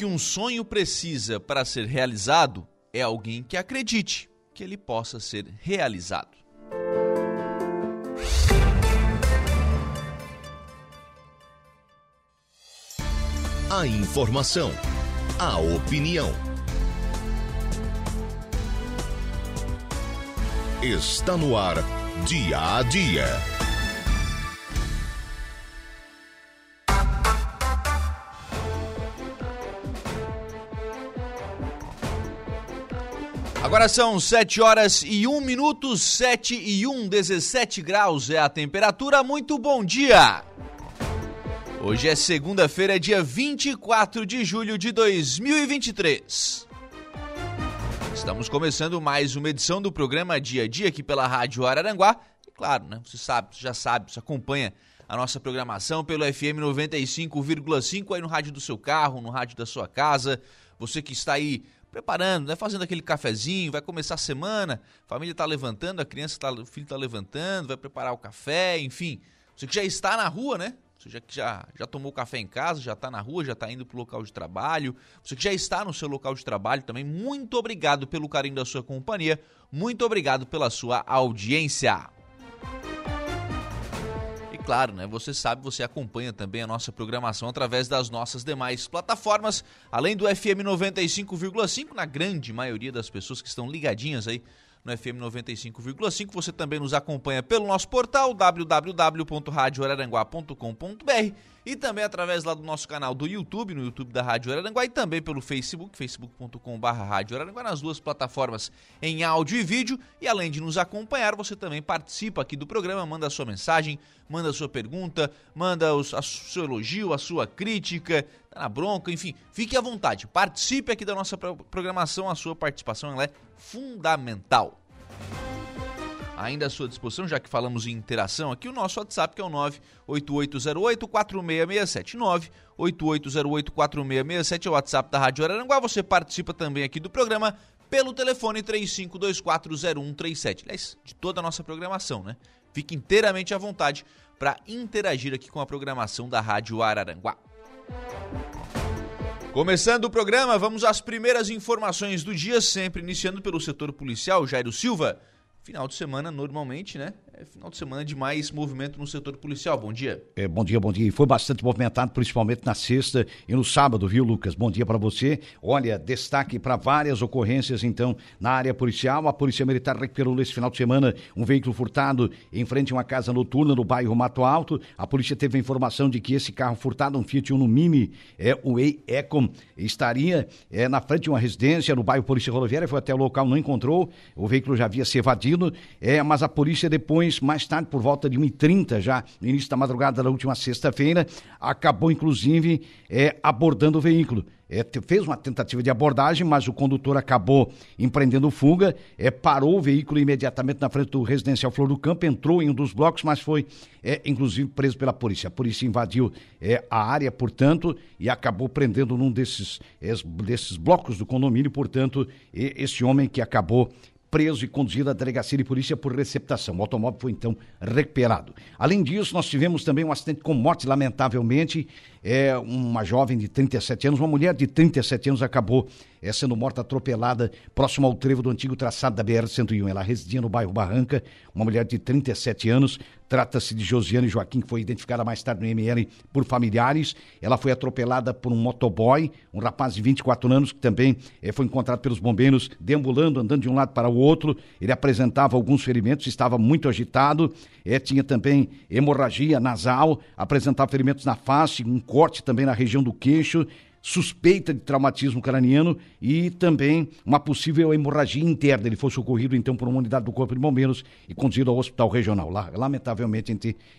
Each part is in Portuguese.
Que um sonho precisa para ser realizado é alguém que acredite que ele possa ser realizado. A informação, a opinião. Está no ar, dia a dia. Agora são 7 horas e 1 minuto, 7 e 1, 17 graus é a temperatura. Muito bom dia! Hoje é segunda-feira, dia 24 de julho de 2023. Estamos começando mais uma edição do programa Dia a Dia aqui pela Rádio Araranguá. E claro, né? Você sabe, você já sabe, você acompanha a nossa programação pelo FM 95,5 aí no rádio do seu carro, no rádio da sua casa. Você que está aí preparando, né? Fazendo aquele cafezinho, vai começar a semana, a família está levantando, a criança tá, o filho está levantando, vai preparar o café, enfim. Você que já está na rua, né? Você já que já, já tomou café em casa, já está na rua, já está indo para o local de trabalho. Você que já está no seu local de trabalho também, muito obrigado pelo carinho da sua companhia, muito obrigado pela sua audiência claro, né? Você sabe, você acompanha também a nossa programação através das nossas demais plataformas, além do FM 95,5, na grande maioria das pessoas que estão ligadinhas aí no FM 95,5. Você também nos acompanha pelo nosso portal www.radioararanguá.com.br e também através lá do nosso canal do YouTube, no YouTube da Rádio Araranguá e também pelo Facebook, facebook.com.br nas duas plataformas em áudio e vídeo. E além de nos acompanhar, você também participa aqui do programa, manda a sua mensagem, manda a sua pergunta, manda o seu elogio, a sua crítica, na bronca, enfim, fique à vontade, participe aqui da nossa programação, a sua participação é fundamental ainda à sua disposição, já que falamos em interação aqui, o nosso WhatsApp que é o 98808-4667. 98808-4667 é o WhatsApp da Rádio Araranguá. Você participa também aqui do programa pelo telefone 35240137. Aliás, de toda a nossa programação, né? Fique inteiramente à vontade para interagir aqui com a programação da Rádio Araranguá. Começando o programa, vamos às primeiras informações do dia, sempre iniciando pelo setor policial. Jairo Silva final de semana, normalmente, né? É final de semana de mais movimento no setor policial. Bom dia. É, bom dia, bom dia. E foi bastante movimentado, principalmente na sexta e no sábado, viu, Lucas? Bom dia para você. Olha, destaque para várias ocorrências, então, na área policial. A Polícia Militar recuperou nesse final de semana um veículo furtado em frente a uma casa noturna no bairro Mato Alto. A polícia teve a informação de que esse carro furtado, um Fiat Uno Mini, é o Ecom, estaria é, na frente de uma residência no bairro Polícia Rodoviária. Foi até o local, não encontrou. O veículo já havia se evadido, é, mas a polícia depois mais tarde, por volta de 1h30, já no início da madrugada da última sexta-feira, acabou inclusive é, abordando o veículo. É, fez uma tentativa de abordagem, mas o condutor acabou empreendendo fuga, é, parou o veículo imediatamente na frente do residencial Flor do Campo, entrou em um dos blocos, mas foi é, inclusive preso pela polícia. A polícia invadiu é, a área, portanto, e acabou prendendo num desses, desses blocos do condomínio, portanto, esse homem que acabou preso e conduzido à delegacia de polícia por receptação. O automóvel foi então recuperado. Além disso, nós tivemos também um acidente com morte, lamentavelmente, é uma jovem de 37 anos, uma mulher de 37 anos acabou é, sendo morta atropelada próximo ao trevo do antigo traçado da BR-101. Ela residia no bairro Barranca, uma mulher de 37 anos. Trata-se de Josiane Joaquim, que foi identificada mais tarde no ML por familiares. Ela foi atropelada por um motoboy, um rapaz de 24 anos, que também é, foi encontrado pelos bombeiros, deambulando, andando de um lado para o outro. Ele apresentava alguns ferimentos, estava muito agitado, é, tinha também hemorragia nasal, apresentava ferimentos na face, um corte também na região do queixo, suspeita de traumatismo craniano e também uma possível hemorragia interna. Ele foi socorrido então por uma unidade do Corpo de Bombeiros e conduzido ao hospital regional. Lá, lamentavelmente,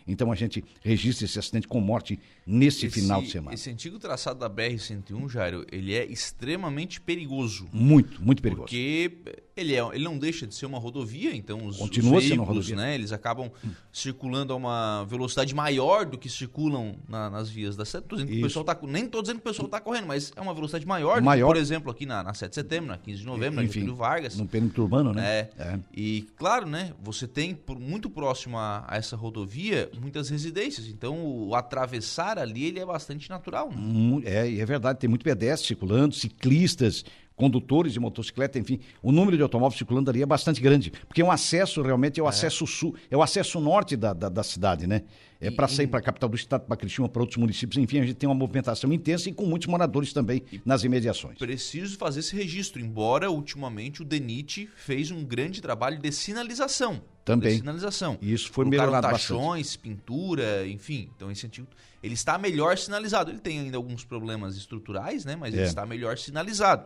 então a gente registra esse acidente com morte nesse esse, final de semana. Esse antigo traçado da BR-101, Jairo, ele é extremamente perigoso. Muito, muito perigoso. Porque ele, é, ele não deixa de ser uma rodovia, então os, Continua os veículos, né, eles acabam circulando a uma velocidade maior do que circulam na- nas vias da 7. Tô dizendo que o pessoal tá, nem tô dizendo que o pessoal está correndo, mas é uma velocidade maior, do Maior. que, por exemplo, aqui na, na 7 de setembro, na 15 de novembro, na Enfim, Getúlio Vargas. No perímetro urbano, né? É. É. E claro, né? Você tem por- muito próximo a, a essa rodovia muitas residências. Então o atravessar ali ele é bastante natural. Né? É, e é verdade, tem muito pedestre circulando, ciclistas, condutores de motocicleta, enfim. O número de automóveis circulando ali é bastante grande. Porque é um acesso, realmente, é o acesso sul, é o acesso norte da, da, da cidade, né? É para sair para a capital do estado, para Criciúma, para outros municípios, enfim, a gente tem uma movimentação intensa e com muitos moradores também nas imediações. Preciso fazer esse registro, embora ultimamente o DENIT fez um grande trabalho de sinalização. Também. De sinalização. E isso foi Colocaram melhorado bastante. taxões, pintura, enfim. Então esse antigo, ele está melhor sinalizado. Ele tem ainda alguns problemas estruturais, né? Mas É. ele está melhor sinalizado.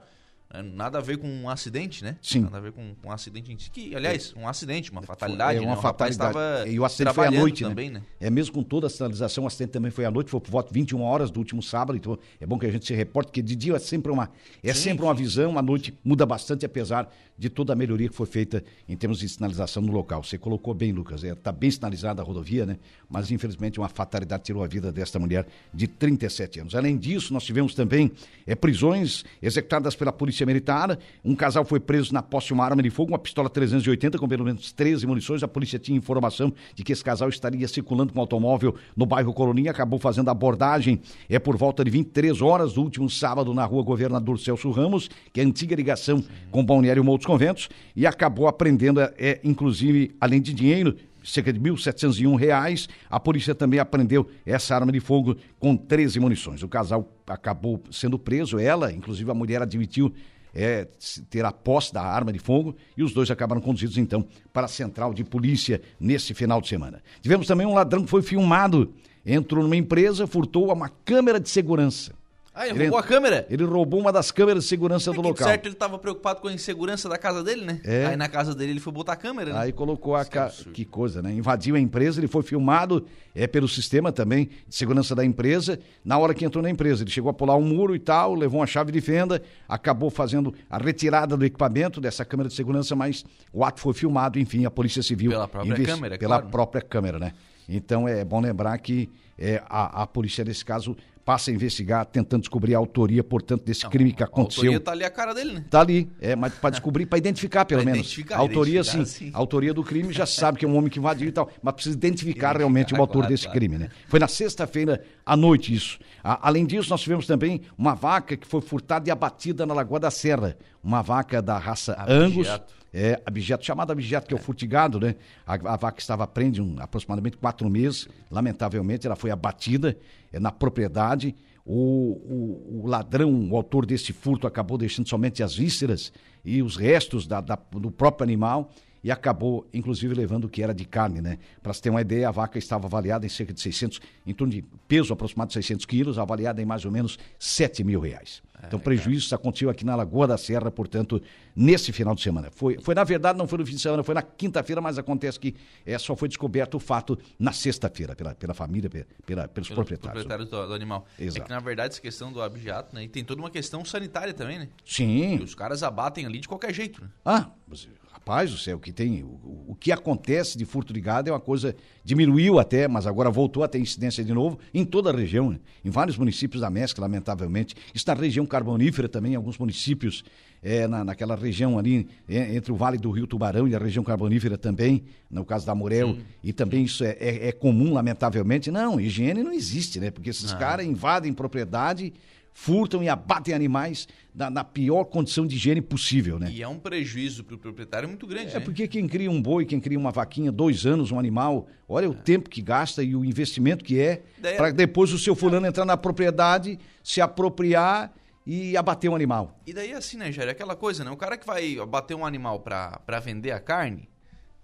É, Nada a ver com um acidente, né? Sim. Nada a ver com, com um acidente em si. Que, aliás, um acidente, uma fatalidade. É uma né? O rapaz fatalidade. estava E o acidente foi à noite, né? também, né? É mesmo com toda a sinalização, o acidente também foi à noite, foi por volta de 21 horas do último sábado, então é bom que a gente se reporte, porque de dia é sempre uma, é Sim, sempre uma sim. visão, à noite muda bastante, apesar de toda a melhoria que foi feita em termos de sinalização no local. Você colocou bem, Lucas, está bem sinalizada a rodovia, né? Mas infelizmente uma fatalidade tirou a vida desta mulher de 37 anos. Além disso, nós tivemos também é, prisões executadas pela Polícia Militar. Um casal foi preso na posse de uma arma de fogo, uma pistola 380 com pelo menos 13 munições. A polícia tinha informação de que esse casal estaria circulando com um automóvel no bairro Colonia, acabou fazendo a abordagem é por volta de 23 horas do último sábado na rua Governador Celso Ramos, que é a antiga ligação com Balneário Moutos Conventos, e acabou apreendendo, é, inclusive, além de dinheiro, cerca de 1.701 reais. A polícia também apreendeu essa arma de fogo com 13 munições. O casal acabou sendo preso, ela, inclusive a mulher admitiu é, ter a posse da arma de fogo e os dois acabaram conduzidos então para a central de polícia nesse final de semana. Tivemos também um ladrão que foi filmado, entrou numa empresa, furtou uma câmera de segurança. Ah, ele Ele- roubou a câmera? Ele roubou uma das câmeras de segurança É do local. certo, ele estava preocupado com a insegurança da casa dele, né? É. Aí na casa dele ele foi botar a câmera, né? Aí colocou a é ca... que coisa, né? Invadiu a empresa, ele foi filmado é pelo sistema também de segurança da empresa. Na hora que entrou na empresa, ele chegou a pular um muro e tal, levou uma chave de fenda, acabou fazendo a retirada do equipamento dessa câmera de segurança, mas o ato foi filmado, enfim, a Polícia Civil Pela própria câmera, é pela claro. própria câmera, né? Então é bom lembrar que é, a, a polícia nesse caso passa a investigar, tentando descobrir a autoria, portanto, desse crime que A aconteceu. autoria tá ali a cara dele, né? Tá ali, é, mas para descobrir, para identificar pelo Pra menos. identificar, a autoria, sim. identificar, sim. A autoria do crime já sabe que é um homem que invadiu e tal, mas precisa identificar, Identificar, realmente o autor claro, desse claro. crime, né? Foi na sexta-feira à noite isso. A- além disso, nós tivemos também uma vaca que foi furtada e abatida na Lagoa da Serra. Uma vaca da raça Angus. Abigeto. É, abjeto, chamado abjeto, que é o furtigado, né? A, a vaca estava prende um, aproximadamente quatro meses. Lamentavelmente, ela foi abatida é, na propriedade. O, o- o ladrão, o autor desse furto, acabou deixando somente as vísceras e os restos da- da- do próprio animal e acabou, inclusive, levando o que era de carne, né? Para se ter uma ideia, a vaca estava avaliada em cerca de 600, em torno de peso aproximado de 600 quilos, avaliada em mais ou menos 7 mil reais. Então, prejuízo aconteceu aqui na Lagoa da Serra, portanto, nesse final de semana. Foi, foi na verdade, não foi no fim de semana, foi na quinta-feira, mas acontece que é, só foi descoberto o fato na sexta-feira, pela, pela família, pe- pela, pelos Pelos proprietários. proprietários do, do animal. É Exato. que, na verdade, essa questão do abjato, né? E tem toda uma questão sanitária também, né? Sim. E os caras abatem ali de qualquer jeito, né? Ah, mas, rapaz do céu, o que tem, o, o- que acontece de furto de gado é uma coisa, diminuiu até, mas agora voltou a ter incidência de novo em toda a região, né? em vários municípios da Mesca, lamentavelmente. Isso na região carbonífera também, em alguns municípios, é, na, naquela região ali, é, entre o Vale do Rio Tubarão e a região carbonífera também, no caso da Morel, e também isso é, é- é comum, lamentavelmente. Não, higiene não existe, né? Porque esses caras invadem propriedade, furtam e abatem animais na, na pior condição de higiene possível, né? E é um prejuízo pro proprietário muito grande, É né? porque quem cria um boi, quem cria uma vaquinha, dois anos, um animal, olha o tempo que gasta e o investimento que é Daí- para depois o seu fulano entrar na propriedade, se apropriar e abater um animal. E daí assim, né, Jair? Aquela coisa, né? O cara que vai bater um animal pra, pra vender a carne,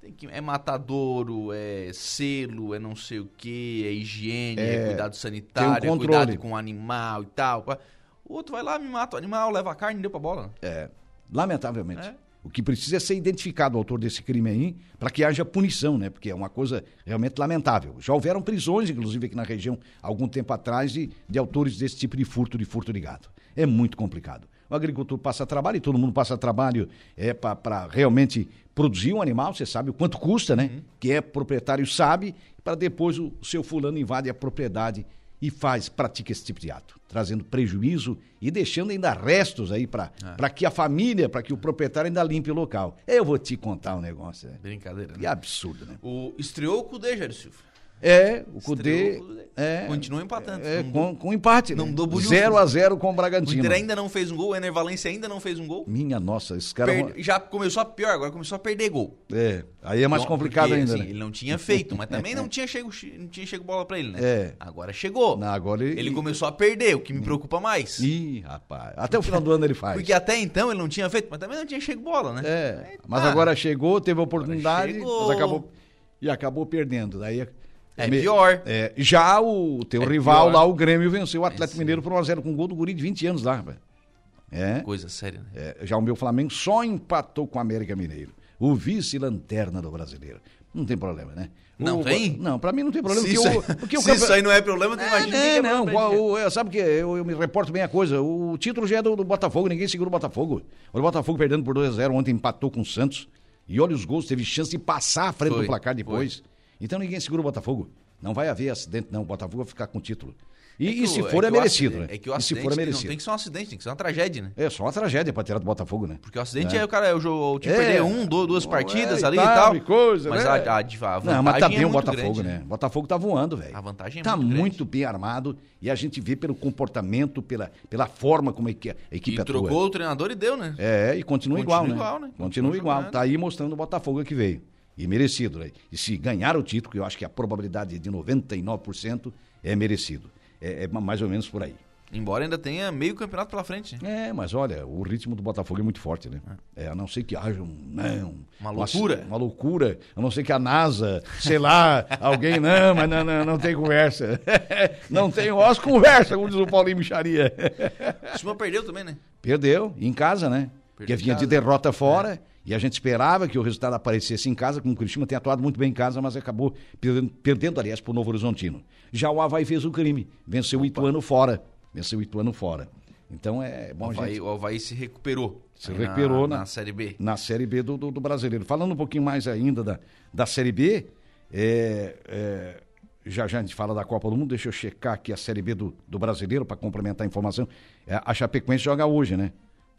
tem que, é matadouro, é selo, é não sei o que, é higiene, é, cuidado sanitário, um é cuidado com o animal e tal. O outro vai lá, me mata o animal, leva a carne e deu pra bola. É, lamentavelmente. É. O que precisa é ser identificado o autor desse crime aí, para que haja punição, né? Porque é uma coisa realmente lamentável. Já houveram prisões, inclusive aqui na região, algum tempo atrás, de, de autores desse tipo de furto, de furto de gado. É muito complicado. O agricultor passa trabalho e todo mundo passa trabalho é, para realmente produzir um animal, você sabe o quanto custa, né? Uhum. Quem é proprietário sabe, para depois o, o seu fulano invade a propriedade e faz, pratica esse tipo de ato, trazendo prejuízo e deixando ainda restos aí para é. que a família, para que o proprietário ainda limpe o local. Eu vou te contar um negócio. É. Brincadeira, né? Que absurdo, né? O, estreou o Cudê, Jair Silva. É, o Cudê. É, Continua empatando. É, com, com empate. Não né? 0 a 0 com o Bragantino. O Inter ainda não fez um gol, o Ener Valência ainda não fez um gol. Minha nossa, esse cara. Per... Já começou a pior, agora começou a perder gol. É, aí é mais complicado porque, ainda. Assim, né? Ele não tinha feito, mas também não tinha chego, não tinha chego bola pra ele, né? É. Agora chegou. Não, agora ele... ele começou a perder, o que me preocupa mais. Ih, rapaz. Até o final do ano ele faz. Porque até então ele não tinha feito, mas também não tinha chego bola, né? É. Aí, mas tá. agora chegou, teve a oportunidade, mas acabou. E acabou perdendo. Daí é pior. É, já o teu é rival pior. lá, o Grêmio, venceu o Atlético é, Mineiro por 1x0 com gol do guri de 20 anos lá, velho. É. Coisa séria, né? É, já o meu Flamengo só empatou com o América Mineiro. O vice-lanterna do brasileiro. Não tem problema, né? Não o, tem? Não, pra mim não tem problema. Se, isso, o, porque se campe... isso aí não é problema, tu imagina é, é não, o, o, sabe que eu, eu, me reporto bem a coisa. O título já é do, do Botafogo, ninguém segura o Botafogo. O Botafogo perdendo por 2x0, ontem empatou com o Santos. E olha os gols, teve chance de passar à frente foi, do placar depois. Foi. Então ninguém segura o Botafogo. Não vai haver acidente, não. O Botafogo vai ficar com o título. E, é e se for, é, é merecido, né? É que o acidente se for, é merecido. não tem que ser um acidente, tem que ser uma tragédia, né? É, só uma tragédia pra tirar do Botafogo, né? Porque o acidente é, é o cara, é o, o time é. perder um, duas partidas é, ali e tal. E coisa, mas né? a, a, a, vantagem Não, mas tá bem é o Botafogo, grande, né? O Botafogo tá voando, velho. A vantagem é tá muito, muito bem armado e a gente vê pelo comportamento, pela, pela forma como a equipe, a equipe e atua. trocou o treinador e deu, né? É, e continua, continua igual, né? igual, né? Continua, igual. Tá aí mostrando o Botafogo que veio. E merecido, né? E se ganhar o título, que eu acho que a probabilidade é de 99% é merecido. É, é, mais ou menos por aí. Embora ainda tenha meio campeonato pela frente. É, mas olha, o ritmo do Botafogo é muito forte, né? É, a não ser que haja um. Né, um uma loucura. Uma, uma, loucura. A não ser que a NASA, sei lá, alguém. Não, mas não, não, não tem conversa. não tem os conversa, como diz o Paulinho Micharia. o Silva perdeu também, né? Perdeu, em casa, né? Perdeu Porque vinha de derrota fora. É. E a gente esperava que o resultado aparecesse em casa, como o Cristina tem atuado muito bem em casa, mas acabou perdendo, perdendo aliás, para o Novo Horizontino. Já o Havaí fez o crime, venceu Opa. o Ituano fora. Venceu o Ituano fora. Então é bom o Havaí, gente... O Havaí se recuperou. Se recuperou na, na, na, Série B. Na Série B do, do, do, Brasileiro. Falando um pouquinho mais ainda da, da Série B, é, é, já já a gente fala da Copa do Mundo, deixa eu checar aqui a Série B do, do Brasileiro para complementar a informação. É, a Chapecoense joga hoje, né?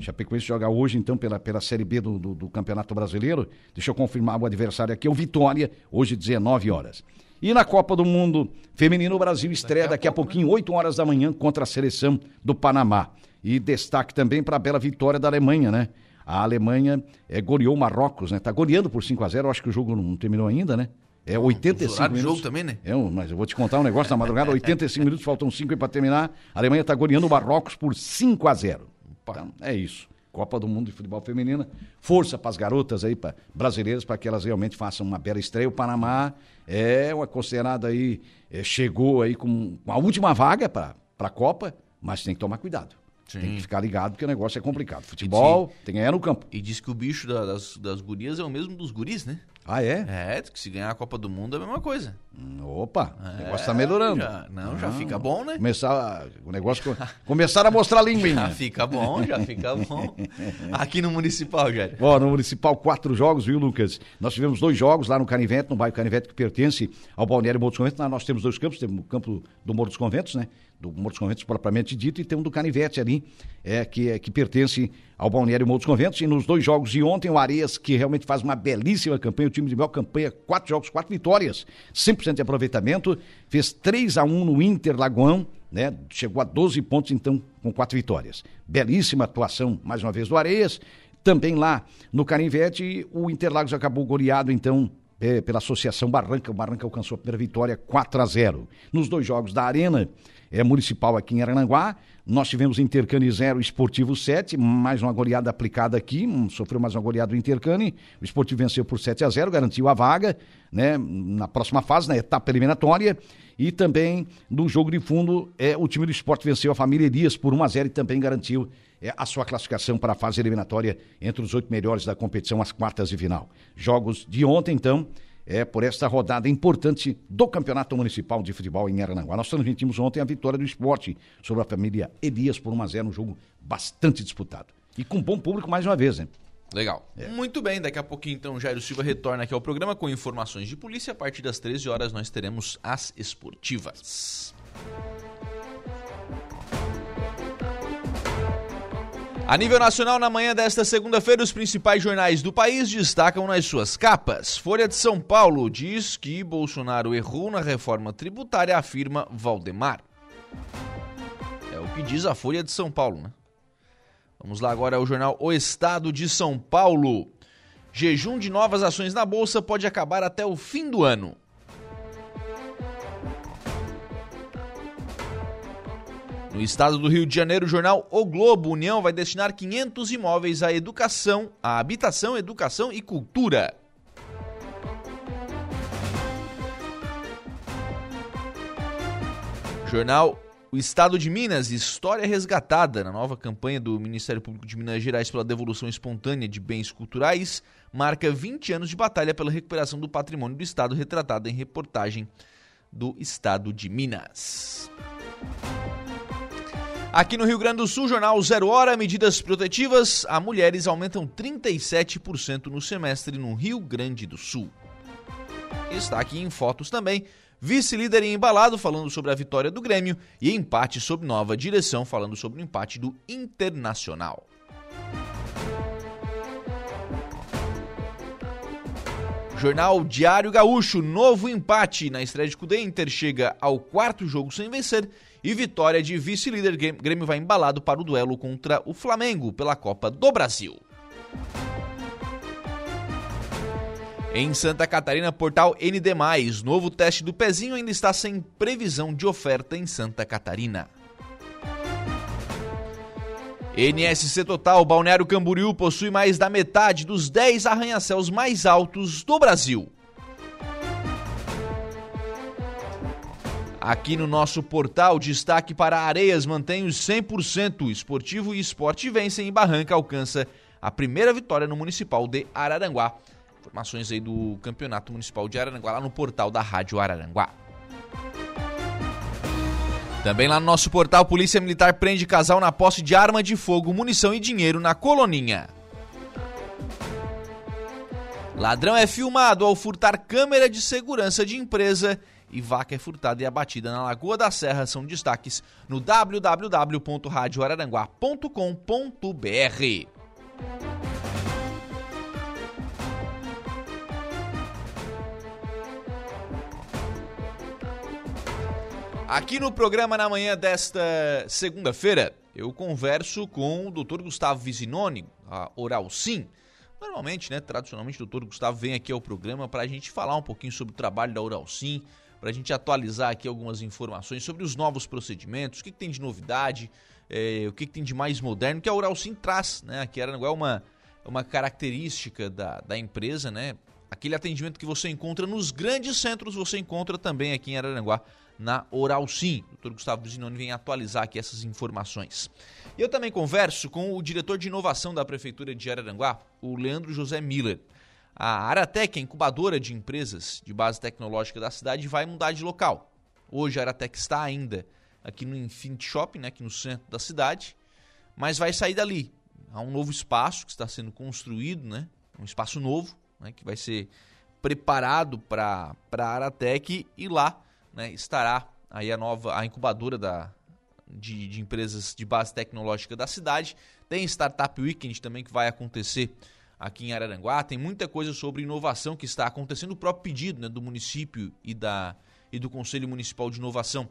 Chapecoense joga hoje, então, pela, pela Série B do, do, do, Campeonato Brasileiro. Deixa eu confirmar o adversário aqui, é o Vitória, hoje 19 horas. E na Copa do Mundo Feminino, o Brasil estreia daqui a, pouquinho, né? 8 horas da manhã, contra a seleção do Panamá. E destaque também para a bela vitória da Alemanha, né? A Alemanha é, goleou o Marrocos, né? Tá goleando por 5 a 0 acho que o jogo não terminou ainda, né? É 85 minutos. jogo também, né? É, mas eu vou te contar um negócio na madrugada, 85 minutos, faltam 5 para terminar. A Alemanha está goleando o Marrocos por 5 a 0 Então, é isso. Copa do Mundo de Futebol Feminina. Força para as garotas aí, pra, brasileiras, para que elas realmente façam uma bela estreia. O Panamá é uma considerada aí, é, chegou aí com, com a última vaga para a Copa, mas tem que tomar cuidado. Sim. Tem que ficar ligado porque o negócio é complicado. Futebol tem que ganhar no campo. E diz que o bicho da, das, das gurias é o mesmo dos guris, né? Ah, é? É, que se ganhar a Copa do Mundo é a mesma coisa. Opa, é, o negócio tá melhorando. Já, não, já fica bom, né? Começar, o negócio começar a mostrar a língua, Já fica bom, já fica bom. Aqui no Municipal, já. Ó, no Municipal, quatro jogos, viu, Lucas? Nós tivemos dois jogos lá no Canivete, no bairro Canivete, que pertence ao Balneário Morro dos Conventos. Nós temos dois campos, temos o campo do Morro dos Conventos, né? Do Morro dos Conventos propriamente dito, e tem um do Canivete ali, é, que, é, que pertence ao Balneário Morro dos Conventos. E nos dois jogos de ontem, o Areias, que realmente faz uma belíssima campanha, time de melhor campanha, quatro jogos, quatro vitórias, 100% de aproveitamento, fez 3 a 1 no Inter Lagoão, né? Chegou a 12 pontos, então, com quatro vitórias. Belíssima atuação, mais uma vez, do Areias. Também lá no Canivete, o Interlagos acabou goleado, então, é, pela Associação Barranca. O Barranca alcançou a primeira vitória 4 a 0. Nos dois jogos da Arena, é, municipal aqui em Arananguá. Nós tivemos Intercane 0, Esportivo 7, mais uma goleada aplicada aqui, sofreu mais uma goleada do Intercane. O Esportivo venceu por 7 a 0, garantiu a vaga, né, na próxima fase, na etapa eliminatória. E também no jogo de fundo, é, o time do esporte venceu a família Elias por 1 a 0 e também garantiu é, a sua classificação para a fase eliminatória entre os oito melhores da competição, as quartas de final. Jogos de ontem, então, é, por esta rodada importante do Campeonato Municipal de Futebol em Arananguá. Nós transmitimos ontem a vitória do esporte sobre a família Elias por 1 a 0 um jogo bastante disputado. E com bom público mais uma vez, né? Legal. É. Muito bem, daqui a pouquinho então Jairo Silva retorna aqui ao programa com informações de polícia. A partir das 13 horas nós teremos as esportivas. A nível nacional, na manhã desta segunda-feira, os principais jornais do país destacam nas suas capas. Folha de São Paulo diz que Bolsonaro errou na reforma tributária, afirma Valdemar. É o que diz a Folha de São Paulo, né? Vamos lá agora ao jornal O Estado de São Paulo. Jejum de novas ações na bolsa pode acabar até o fim do ano. No estado do Rio de Janeiro, o jornal O Globo União vai destinar 500 imóveis à educação, à habitação, educação e cultura. Jornal O Estado de Minas, história resgatada na nova campanha do Ministério Público de Minas Gerais pela devolução espontânea de bens culturais, marca 20 anos de batalha pela recuperação do patrimônio do Estado, retratado em reportagem do Estado de Minas. Aqui no Rio Grande do Sul, jornal Zero Hora, medidas protetivas a mulheres aumentam 37% no semestre no Rio Grande do Sul. Está aqui em fotos também. Vice-líder em embalado falando sobre a vitória do Grêmio e empate sob nova direção falando sobre o empate do Internacional. Jornal Diário Gaúcho, novo empate na estreia de Cudê. Inter chega ao quarto jogo sem vencer e vitória de vice-líder, Grêmio vai embalado para o duelo contra o Flamengo pela Copa do Brasil. Em Santa Catarina, portal ND+, novo teste do pezinho ainda está sem previsão de oferta em Santa Catarina. NSC Total, Balneário Camboriú possui mais da metade dos 10 arranha-céus mais altos do Brasil. Aqui no nosso portal, destaque para Areias mantém os 100%. Esportivo e esporte vencem e Barranca alcança a primeira vitória no Municipal de Araranguá. Informações aí do Campeonato Municipal de Araranguá lá no portal da Rádio Araranguá. Também lá no nosso portal, Polícia Militar prende casal na posse de arma de fogo, munição e dinheiro na Coloninha. Ladrão é filmado ao furtar câmera de segurança de empresa e vaca é furtada e abatida na Lagoa da Serra são destaques no www.radioararanguá.com.br. Aqui no programa na manhã desta segunda-feira, eu converso com o Dr. Gustavo Vizinoni, a Oral Sim. Normalmente, né, tradicionalmente, o Dr. Gustavo vem aqui ao programa para a gente falar um pouquinho sobre o trabalho da Oral Sim, para a gente atualizar aqui algumas informações sobre os novos procedimentos, o que, que tem de novidade, é, o que, que, tem de mais moderno, que a Oral Sim traz, né? Aqui em Aranaguá é uma, é uma característica da, da empresa, né? Aquele atendimento que você encontra nos grandes centros, você encontra também aqui em Araranguá, na Oral Sim. O Dr. Gustavo Zinoni vem atualizar aqui essas informações. Eu também converso com o diretor de inovação da Prefeitura de Araranguá, o Leandro José Miller. A Aratec, a incubadora de empresas de base tecnológica da cidade, vai mudar de local. Hoje a Aratec está ainda aqui no Infinity Shopping, né, aqui no centro da cidade, mas vai sair dali. Há um novo espaço que está sendo construído, né, um espaço novo, né, que vai ser preparado para a Aratec e lá né, estará aí a nova a incubadora da, de, de empresas de base tecnológica da cidade. Tem Startup Weekend também que vai acontecer aqui em Araranguá. Tem muita coisa sobre inovação que está acontecendo, o próprio pedido né, do município e, da, e do Conselho Municipal de Inovação,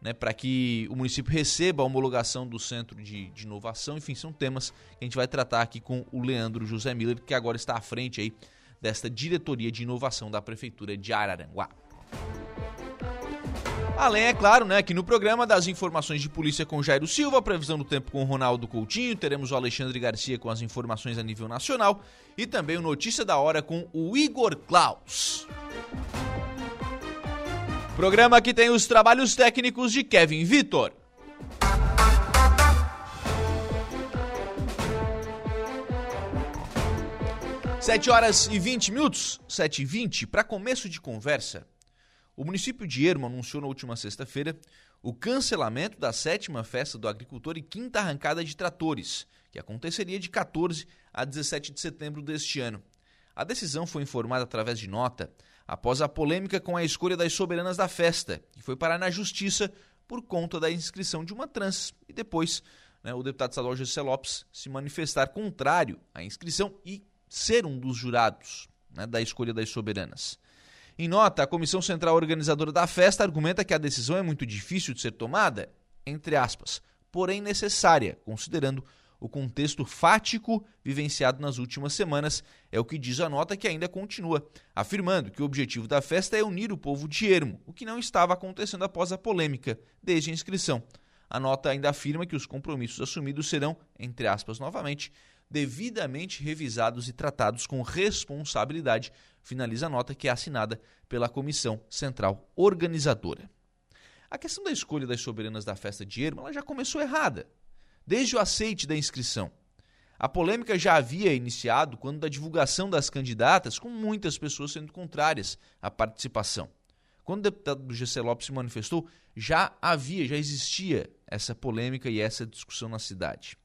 né, para que o município receba a homologação do Centro de, de, Inovação. Enfim, são temas que a gente vai tratar aqui com o Leandro José Miller, que agora está à frente aí desta diretoria de inovação da Prefeitura de Araranguá. Além, é claro, né, que no programa das informações de polícia com Jairo Silva, previsão do tempo com Ronaldo Coutinho, teremos o Alexandre Garcia com as informações a nível nacional e também o Notícia da Hora com o Igor Klaus. Programa que tem os trabalhos técnicos de Kevin Vitor. 7 horas e 20 minutos, 7 e 20, para começo de conversa. O município de Ermo anunciou na última sexta-feira o cancelamento da sétima festa do agricultor e quinta arrancada de tratores, que aconteceria de 14 a 17 de setembro deste ano. A decisão foi informada através de nota após a polêmica com a escolha das soberanas da festa, que foi parar na justiça por conta da inscrição de uma trans e depois né, o deputado estadual José Lopes se manifestar contrário à inscrição e ser um dos jurados né, da escolha das soberanas. Em nota, a Comissão Central Organizadora da festa argumenta que a decisão é muito difícil de ser tomada, entre aspas, porém necessária, considerando o contexto fático vivenciado nas últimas semanas, é o que diz a nota que ainda continua, afirmando que o objetivo da festa é unir o povo de Ermo, o que não estava acontecendo após a polêmica desde a inscrição. A nota ainda afirma que os compromissos assumidos serão, entre aspas novamente, devidamente revisados e tratados com responsabilidade, finaliza a nota que é assinada pela Comissão Central Organizadora. A questão da escolha das soberanas da festa de Erma já começou errada, desde o aceite da inscrição. A polêmica já havia iniciado quando da divulgação das candidatas, com muitas pessoas sendo contrárias à participação. Quando o deputado do GC Lopes se manifestou, já havia, já existia essa polêmica e essa discussão na cidade.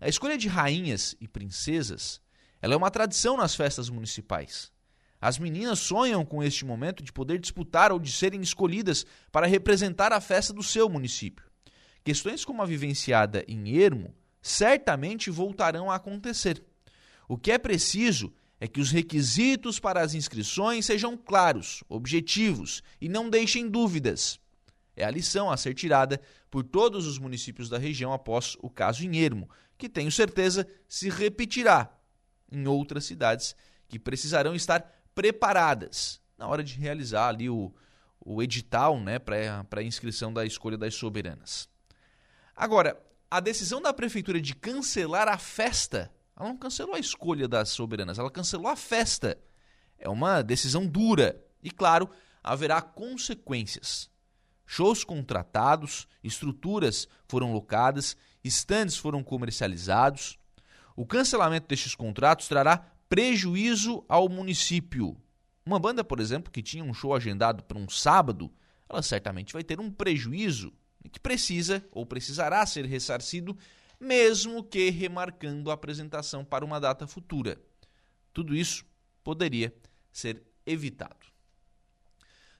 A escolha de rainhas e princesas ela é uma tradição nas festas municipais. As meninas sonham com este momento de poder disputar ou de serem escolhidas para representar a festa do seu município. Questões como a vivenciada em Ermo certamente voltarão a acontecer. O que é preciso é que os requisitos para as inscrições sejam claros, objetivos e não deixem dúvidas. É a lição a ser tirada por todos os municípios da região após o caso em Ermo, que tenho certeza se repetirá em outras cidades que precisarão estar preparadas na hora de realizar ali o, o edital né, para a inscrição da escolha das soberanas. Agora, a decisão da prefeitura de cancelar a festa, ela não cancelou a escolha das soberanas, ela cancelou a festa. É uma decisão dura e, claro, haverá consequências. Shows contratados, estruturas foram locadas, estandes foram comercializados. O cancelamento destes contratos trará prejuízo ao município. Uma banda, por exemplo, que tinha um show agendado para um sábado, ela certamente vai ter um prejuízo que precisa ou precisará ser ressarcido, mesmo que remarcando a apresentação para uma data futura. Tudo isso poderia ser evitado.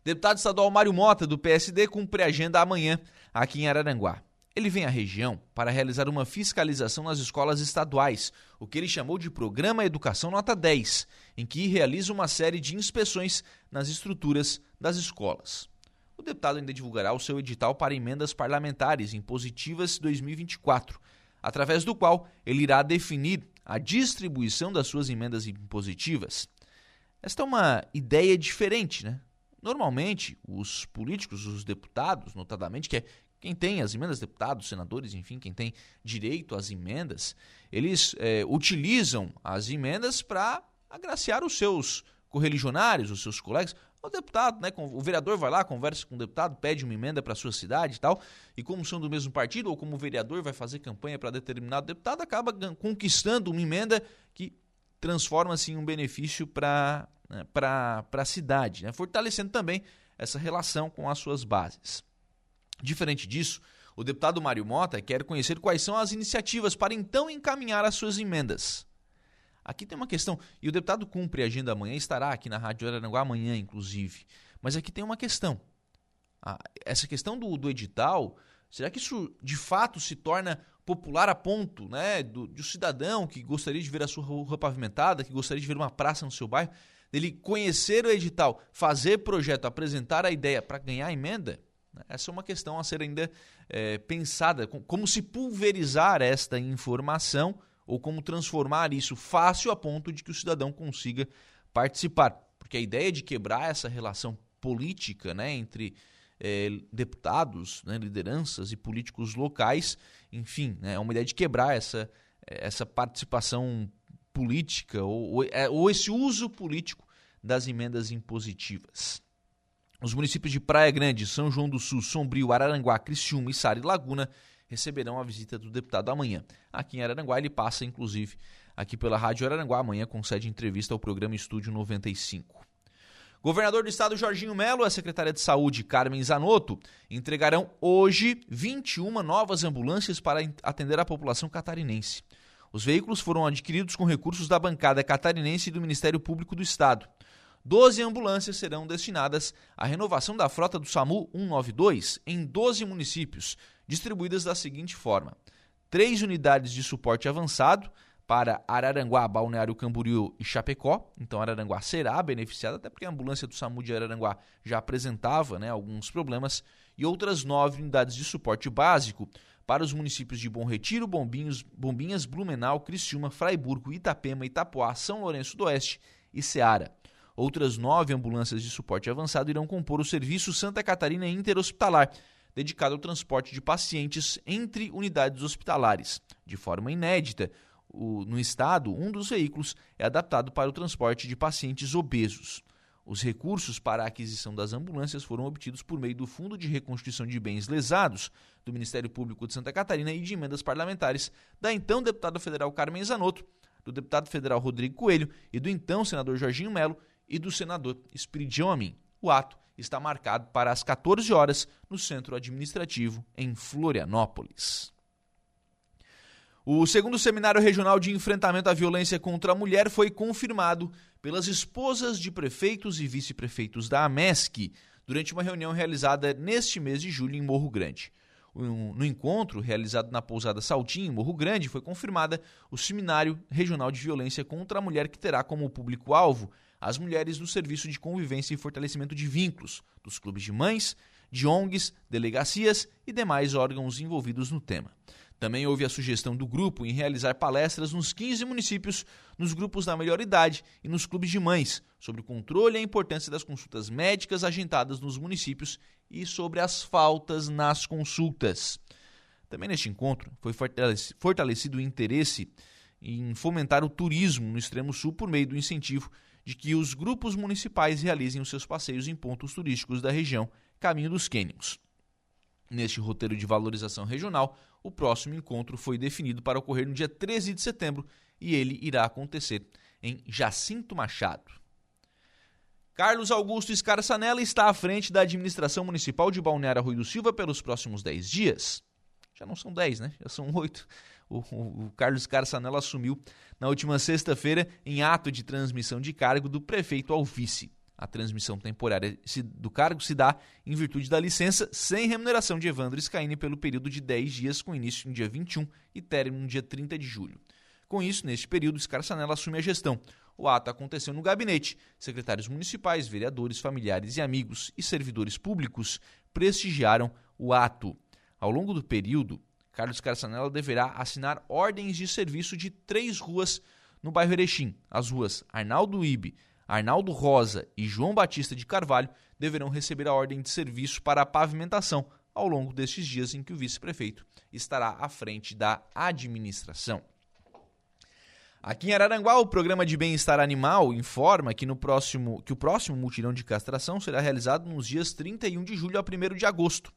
Deputado estadual Mário Mota, do PSD, cumpre agenda amanhã aqui em Araranguá. Ele vem à região para realizar uma fiscalização nas escolas estaduais, o que ele chamou de Programa Educação Nota 10, em que realiza uma série de inspeções nas estruturas das escolas. O deputado ainda divulgará o seu edital para emendas parlamentares impositivas 2024, através do qual ele irá definir a distribuição das suas emendas impositivas. Esta é uma ideia diferente, né? Normalmente, os políticos, os deputados, notadamente, que é quem tem as emendas, deputados, senadores, enfim, quem tem direito às emendas, eles é, utilizam as emendas para agraciar os seus correligionários, os seus colegas. O deputado, né, o vereador vai lá, conversa com o deputado, pede uma emenda para sua cidade e tal, e como são do mesmo partido, ou como o vereador vai fazer campanha para determinado deputado, acaba conquistando uma emenda que transforma-se em um benefício para né, a cidade, né, fortalecendo também essa relação com as suas bases. Diferente disso, o deputado Mário Mota quer conhecer quais são as iniciativas para então encaminhar as suas emendas. Aqui tem uma questão, e o deputado cumpre a agenda amanhã, estará aqui na Rádio Araranguá amanhã, inclusive. Mas aqui tem uma questão. essa questão do, do edital, será que isso de fato se torna popular a ponto né, do, do cidadão que gostaria de ver a sua rua pavimentada, que gostaria de ver uma praça no seu bairro, dele conhecer o edital, fazer projeto, apresentar a ideia para ganhar emenda, né? Essa é uma questão a ser ainda é, pensada. Como se pulverizar esta informação ou como transformar isso fácil a ponto de que o cidadão consiga participar. Porque a ideia de quebrar essa relação política né, entre é, deputados, né, lideranças e políticos locais, enfim, né, é uma ideia de quebrar essa, essa participação política ou, ou, é, ou esse uso político das emendas impositivas. Os municípios de Praia Grande, São João do Sul, Sombrio, Araranguá, Criciúma, e Laguna receberão a visita do deputado amanhã. Aqui em Araranguá ele passa, inclusive, aqui pela Rádio Araranguá. Amanhã concede entrevista ao programa Estúdio 95. Governador do Estado Jorginho Melo e a secretária de Saúde Carmen Zanotto entregarão hoje 21 novas ambulâncias para atender a população catarinense. Os veículos foram adquiridos com recursos da bancada catarinense e do Ministério Público do Estado. 12 ambulâncias serão destinadas à renovação da frota do SAMU 192 em 12 municípios, distribuídas da seguinte forma: três unidades de suporte avançado para Araranguá, Balneário Camboriú e Chapecó. Então Araranguá será beneficiada, até porque a ambulância do SAMU de Araranguá já apresentava né, alguns problemas, e outras nove unidades de suporte básico para os municípios de Bom Retiro, Bombinhos, Bombinhas, Blumenau, Criciúma, Fraiburgo, Itapema, Itapoá, São Lourenço do Oeste e Ceará. Outras nove ambulâncias de suporte avançado irão compor o serviço Santa Catarina Interhospitalar, dedicado ao transporte de pacientes entre unidades hospitalares. De forma inédita, o, no estado, um dos veículos é adaptado para o transporte de pacientes obesos. Os recursos para a aquisição das ambulâncias foram obtidos por meio do Fundo de Reconstituição de Bens Lesados do Ministério Público de Santa Catarina e de emendas parlamentares da então deputada federal Carmen Zanotto, do deputado federal Rodrigo Coelho e do então senador Jorginho Melo, e do senador Espiridião Amin. O ato está marcado para as 14 horas no Centro Administrativo em Florianópolis. O segundo seminário regional de enfrentamento à violência contra a mulher foi confirmado pelas esposas de prefeitos e vice-prefeitos da AMESC durante uma reunião realizada neste mês de julho em Morro Grande. No encontro, realizado na pousada Saltinho, em Morro Grande, foi confirmada o Seminário Regional de Violência contra a Mulher, que terá como público-alvo as mulheres do Serviço de Convivência e Fortalecimento de Vínculos, dos clubes de mães, de ONGs, delegacias e demais órgãos envolvidos no tema. Também houve a sugestão do grupo em realizar palestras nos 15 municípios, nos grupos da melhor idade e nos clubes de mães, sobre o controle e a importância das consultas médicas agendadas nos municípios e sobre as faltas nas consultas. Também neste encontro foi fortalecido o interesse em fomentar o turismo no extremo sul por meio do incentivo de que os grupos municipais realizem os seus passeios em pontos turísticos da região Caminho dos Cânions. Neste roteiro de valorização regional, o próximo encontro foi definido para ocorrer no dia 13 de setembro e ele irá acontecer em Jacinto Machado. Carlos Augusto Escarçanella está à frente da administração municipal de Balneário Rui do Silva pelos próximos 10 dias. Já não são 10, né? Já são 8 o, o, Carlos Carçanella assumiu na última sexta-feira em ato de transmissão de cargo do prefeito ao vice. A transmissão temporária do cargo se dá em virtude da licença sem remuneração de Evandro Scaini pelo período de 10 dias, com início no dia 21 e término no dia 30 de julho. Com isso, neste período, Scarçanella assume a gestão. O ato aconteceu no gabinete. Secretários municipais, vereadores, familiares e amigos e servidores públicos prestigiaram o ato. Ao longo do período, Carlos Carçanella deverá assinar ordens de serviço de três ruas no bairro Erechim. As ruas Arnaldo Ibe, Arnaldo Rosa e João Batista de Carvalho deverão receber a ordem de serviço para a pavimentação ao longo destes dias em que o vice-prefeito estará à frente da administração. Aqui em Araranguá, o programa de bem-estar animal informa que, no próximo, que o próximo mutirão de castração será realizado nos dias 31 de julho a 1 de agosto.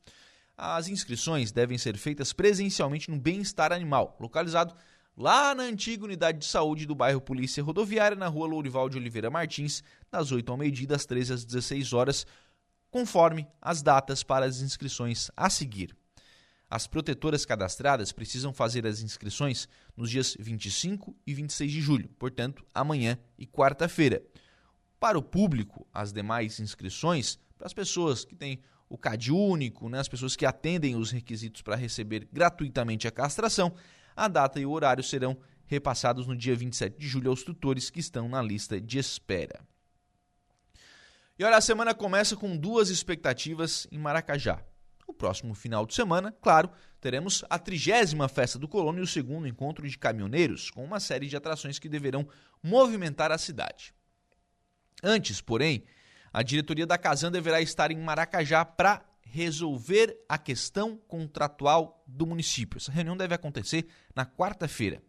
As inscrições devem ser feitas presencialmente no Bem-Estar Animal, localizado lá na antiga unidade de saúde do bairro Polícia Rodoviária, na rua Lourival de Oliveira Martins, das 8 ao meio-dia, das 13 às 16 horas, conforme as datas para as inscrições a seguir. As protetoras cadastradas precisam fazer as inscrições nos dias 25 e 26 de julho, portanto, amanhã e quarta-feira. Para o público, as demais inscrições, para as pessoas que têm o CAD único, né, as pessoas que atendem os requisitos para receber gratuitamente a castração, a data e o horário serão repassados no dia 27 de julho aos tutores que estão na lista de espera. E olha, a semana começa com duas expectativas em Maracajá. No próximo final de semana, claro, teremos a trigésima festa do Colônia e o segundo encontro de caminhoneiros, com uma série de atrações que deverão movimentar a cidade. Antes, porém, a diretoria da Casan deverá estar em Maracajá para resolver a questão contratual do município. Essa reunião deve acontecer na quarta-feira.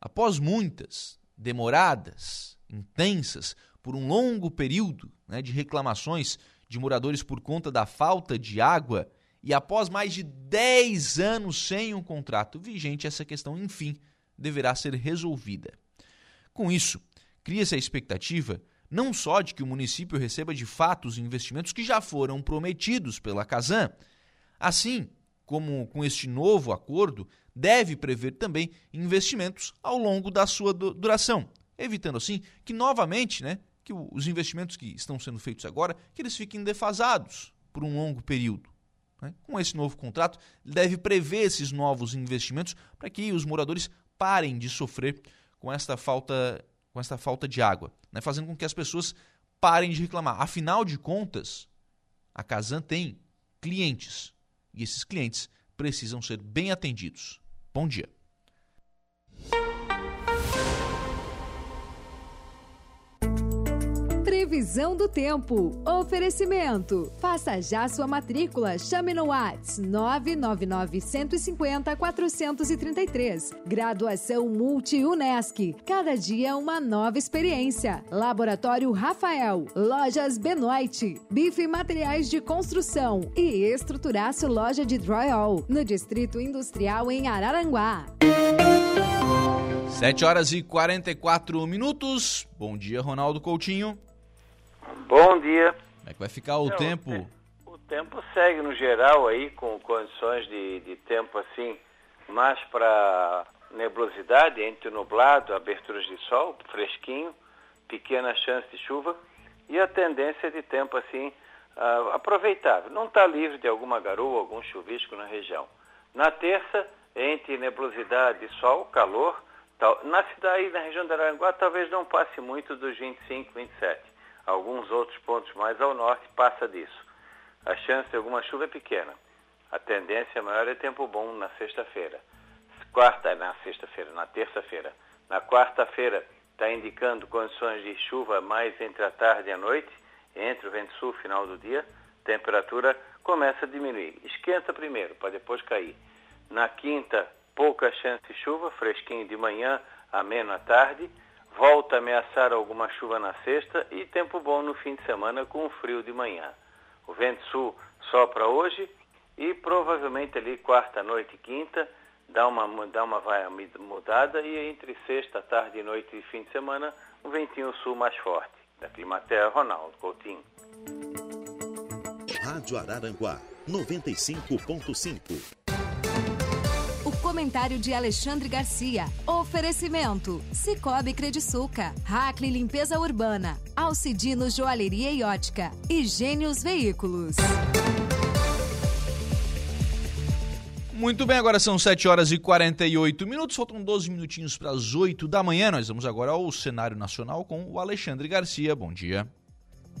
Após muitas, demoradas, intensas, por um longo período né, de reclamações de moradores por conta da falta de água e após mais de 10 anos sem um contrato vigente, essa questão, enfim, deverá ser resolvida. Com isso, cria-se a expectativa não só de que o município receba de fato os investimentos que já foram prometidos pela Casan, assim como com este novo acordo, deve prever também investimentos ao longo da sua duração, evitando assim que novamente, né, que os investimentos que estão sendo feitos agora, que eles fiquem defasados por um longo período. Né? Com esse novo contrato, deve prever esses novos investimentos para que os moradores parem de sofrer com esta falta com esta falta de água, né? fazendo com que as pessoas parem de reclamar. Afinal de contas, a Casan tem clientes e esses clientes precisam ser bem atendidos. Bom dia. Previsão do tempo. Oferecimento. Faça já sua matrícula. Chame no Whats 999 150 433. Graduação Multi-UNESC. Cada dia uma nova experiência. Laboratório Rafael. Lojas Benoit. Bife Materiais de Construção. E Estruturaço Loja de Drywall. No Distrito Industrial em Araranguá. 7 horas e 44 minutos. Bom dia, Ronaldo Coutinho. Bom dia. Como é que vai ficar o Não, tempo? O, tempo segue no geral aí com condições de, de tempo assim, mais para nebulosidade, entre nublado, aberturas de sol, fresquinho, pequena chance de chuva e a tendência de tempo assim uh, aproveitável. Não está livre de alguma garoa, algum chuvisco na região. Na terça, entre nebulosidade e sol, calor, tal. na cidade, na região da Aranguá, talvez não passe muito dos 25, 27 alguns outros pontos mais ao norte passa disso. A chance de alguma chuva é pequena. A tendência maior é tempo bom na sexta-feira. Quarta, na sexta-feira, na terça-feira. Na quarta-feira está indicando condições de chuva mais entre a tarde e a noite, entre o vento sul final do dia, temperatura começa a diminuir. Esquenta primeiro, para depois cair. Na quinta, pouca chance de chuva, fresquinho de manhã, ameno à tarde Volta a ameaçar alguma chuva na sexta e tempo bom no fim de semana com frio de manhã. O vento sul sopra hoje e provavelmente ali quarta noite e quinta dá uma, dá uma vai mudada e entre sexta, tarde, noite e fim de semana um ventinho sul mais forte. Da Climaterra, Ronaldo Coutinho. Rádio Araranguá, 95.5 comentário de Alexandre Garcia. Oferecimento: Cicobi Crediçuca, Hackley Limpeza Urbana, Alcidino Joalheria e Ótica e Gênios Veículos. Muito bem, agora são 7 horas e 48 minutos, faltam 12 minutinhos para as 8 da manhã. Nós vamos agora ao cenário nacional com o Alexandre Garcia. Bom dia.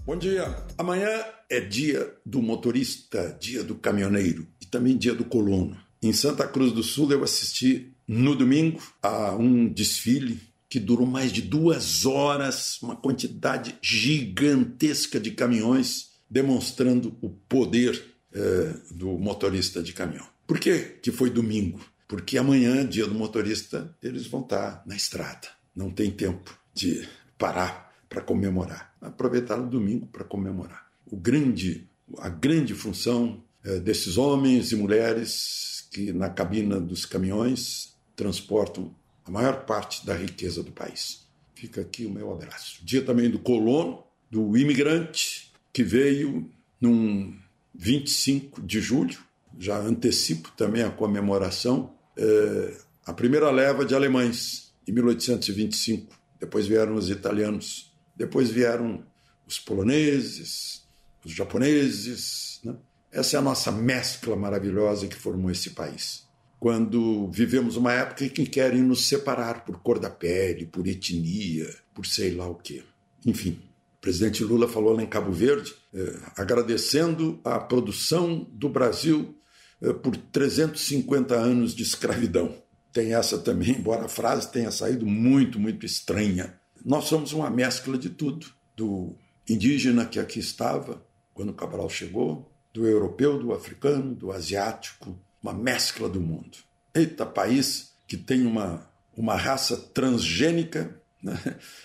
Bom dia. Amanhã é dia do motorista, dia do caminhoneiro e também dia do colono. Em Santa Cruz do Sul, eu assisti no domingo a um desfile que durou mais de duas horas, uma quantidade gigantesca de caminhões demonstrando o poder eh, do motorista de caminhão. Por que, que foi domingo? Porque amanhã, dia do motorista, eles vão estar na estrada. Não tem tempo de parar para comemorar. Aproveitaram o domingo para comemorar. O grande, a grande função eh, desses homens e mulheres que na cabina dos caminhões transportam a maior parte da riqueza do país. Fica aqui o meu abraço. Dia também do colono, do imigrante, que veio num 25 de julho, já antecipo também a comemoração, é, a primeira leva de alemães, em 1825. Depois vieram os italianos, depois vieram os poloneses, os japoneses, né? Essa é a nossa mescla maravilhosa que formou esse país. Quando vivemos uma época em que querem nos separar por cor da pele, por etnia, por sei lá o quê. Enfim, o presidente Lula falou lá em Cabo Verde, eh, agradecendo a produção do Brasil eh, por 350 anos de escravidão. Tem essa também, embora a frase tenha saído muito, muito estranha. Nós somos uma mescla de tudo, do indígena que aqui estava quando Cabral chegou, do europeu, do africano, do asiático, uma mescla do mundo. Eita, país que tem uma, uma raça transgênica né?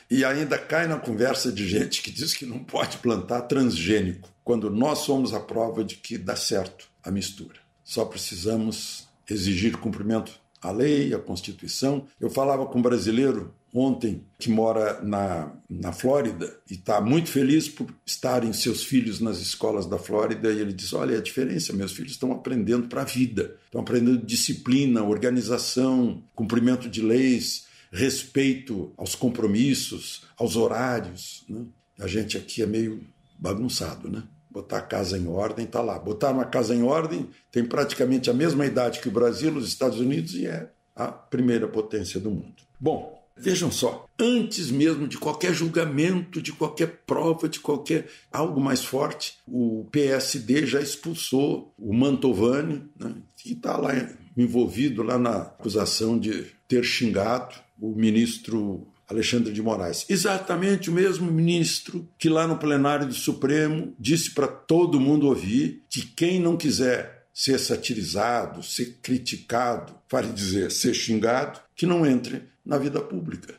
e ainda cai na conversa de gente que diz que não pode plantar transgênico, quando nós somos a prova de que dá certo a mistura. Só precisamos exigir cumprimento a lei, a Constituição. Eu falava com um brasileiro ontem que mora na, na Flórida e está muito feliz por estarem seus filhos nas escolas da Flórida e ele diz: Olha, a diferença, meus filhos estão aprendendo para a vida, estão aprendendo disciplina, organização, cumprimento de leis, respeito aos compromissos, aos horários. Né? A gente aqui é meio bagunçado, né? Botar a casa em ordem, está lá. Botar uma casa em ordem tem praticamente a mesma idade que o Brasil, os Estados Unidos, e é a primeira potência do mundo. Bom, Vejam só, antes mesmo de qualquer julgamento, de qualquer prova, de qualquer algo mais forte, o PSD já expulsou o Mantovani, né, que está lá envolvido lá na acusação de ter xingado o ministro Alexandre de Moraes. Exatamente o mesmo ministro que lá no plenário do Supremo disse para todo mundo ouvir que quem não quiser ser satirizado, ser criticado, vale dizer, ser xingado, que não entre na vida pública.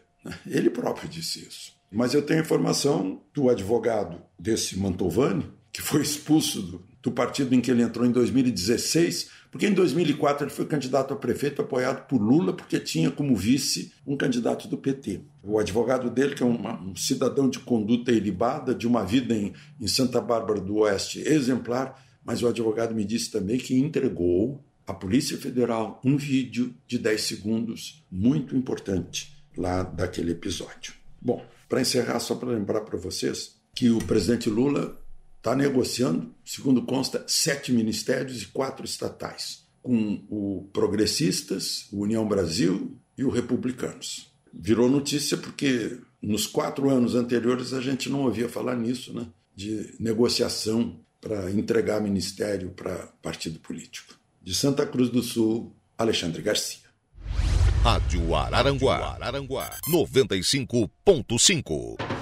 Ele próprio disse isso. Mas eu tenho informação do advogado desse Mantovani, que foi expulso do, do partido em que ele entrou em 2016, porque em 2004 ele foi candidato a prefeito apoiado por Lula, porque tinha como vice um candidato do PT. O advogado dele, que é uma, um cidadão de conduta ilibada, de uma vida em, em Santa Bárbara do Oeste exemplar, mas o advogado me disse também que entregou a Polícia Federal um vídeo de 10 segundos muito importante lá daquele episódio. Bom, para encerrar, só para lembrar para vocês que o presidente Lula está negociando, segundo consta, sete ministérios e quatro estatais, com o Progressistas, o União Brasil e o Republicanos. Virou notícia porque nos quatro anos anteriores a gente não ouvia falar nisso, né? De negociação para entregar ministério para partido político. De Santa Cruz do Sul, Alexandre Garcia. Rádio Araranguá, Araranguá 95.5.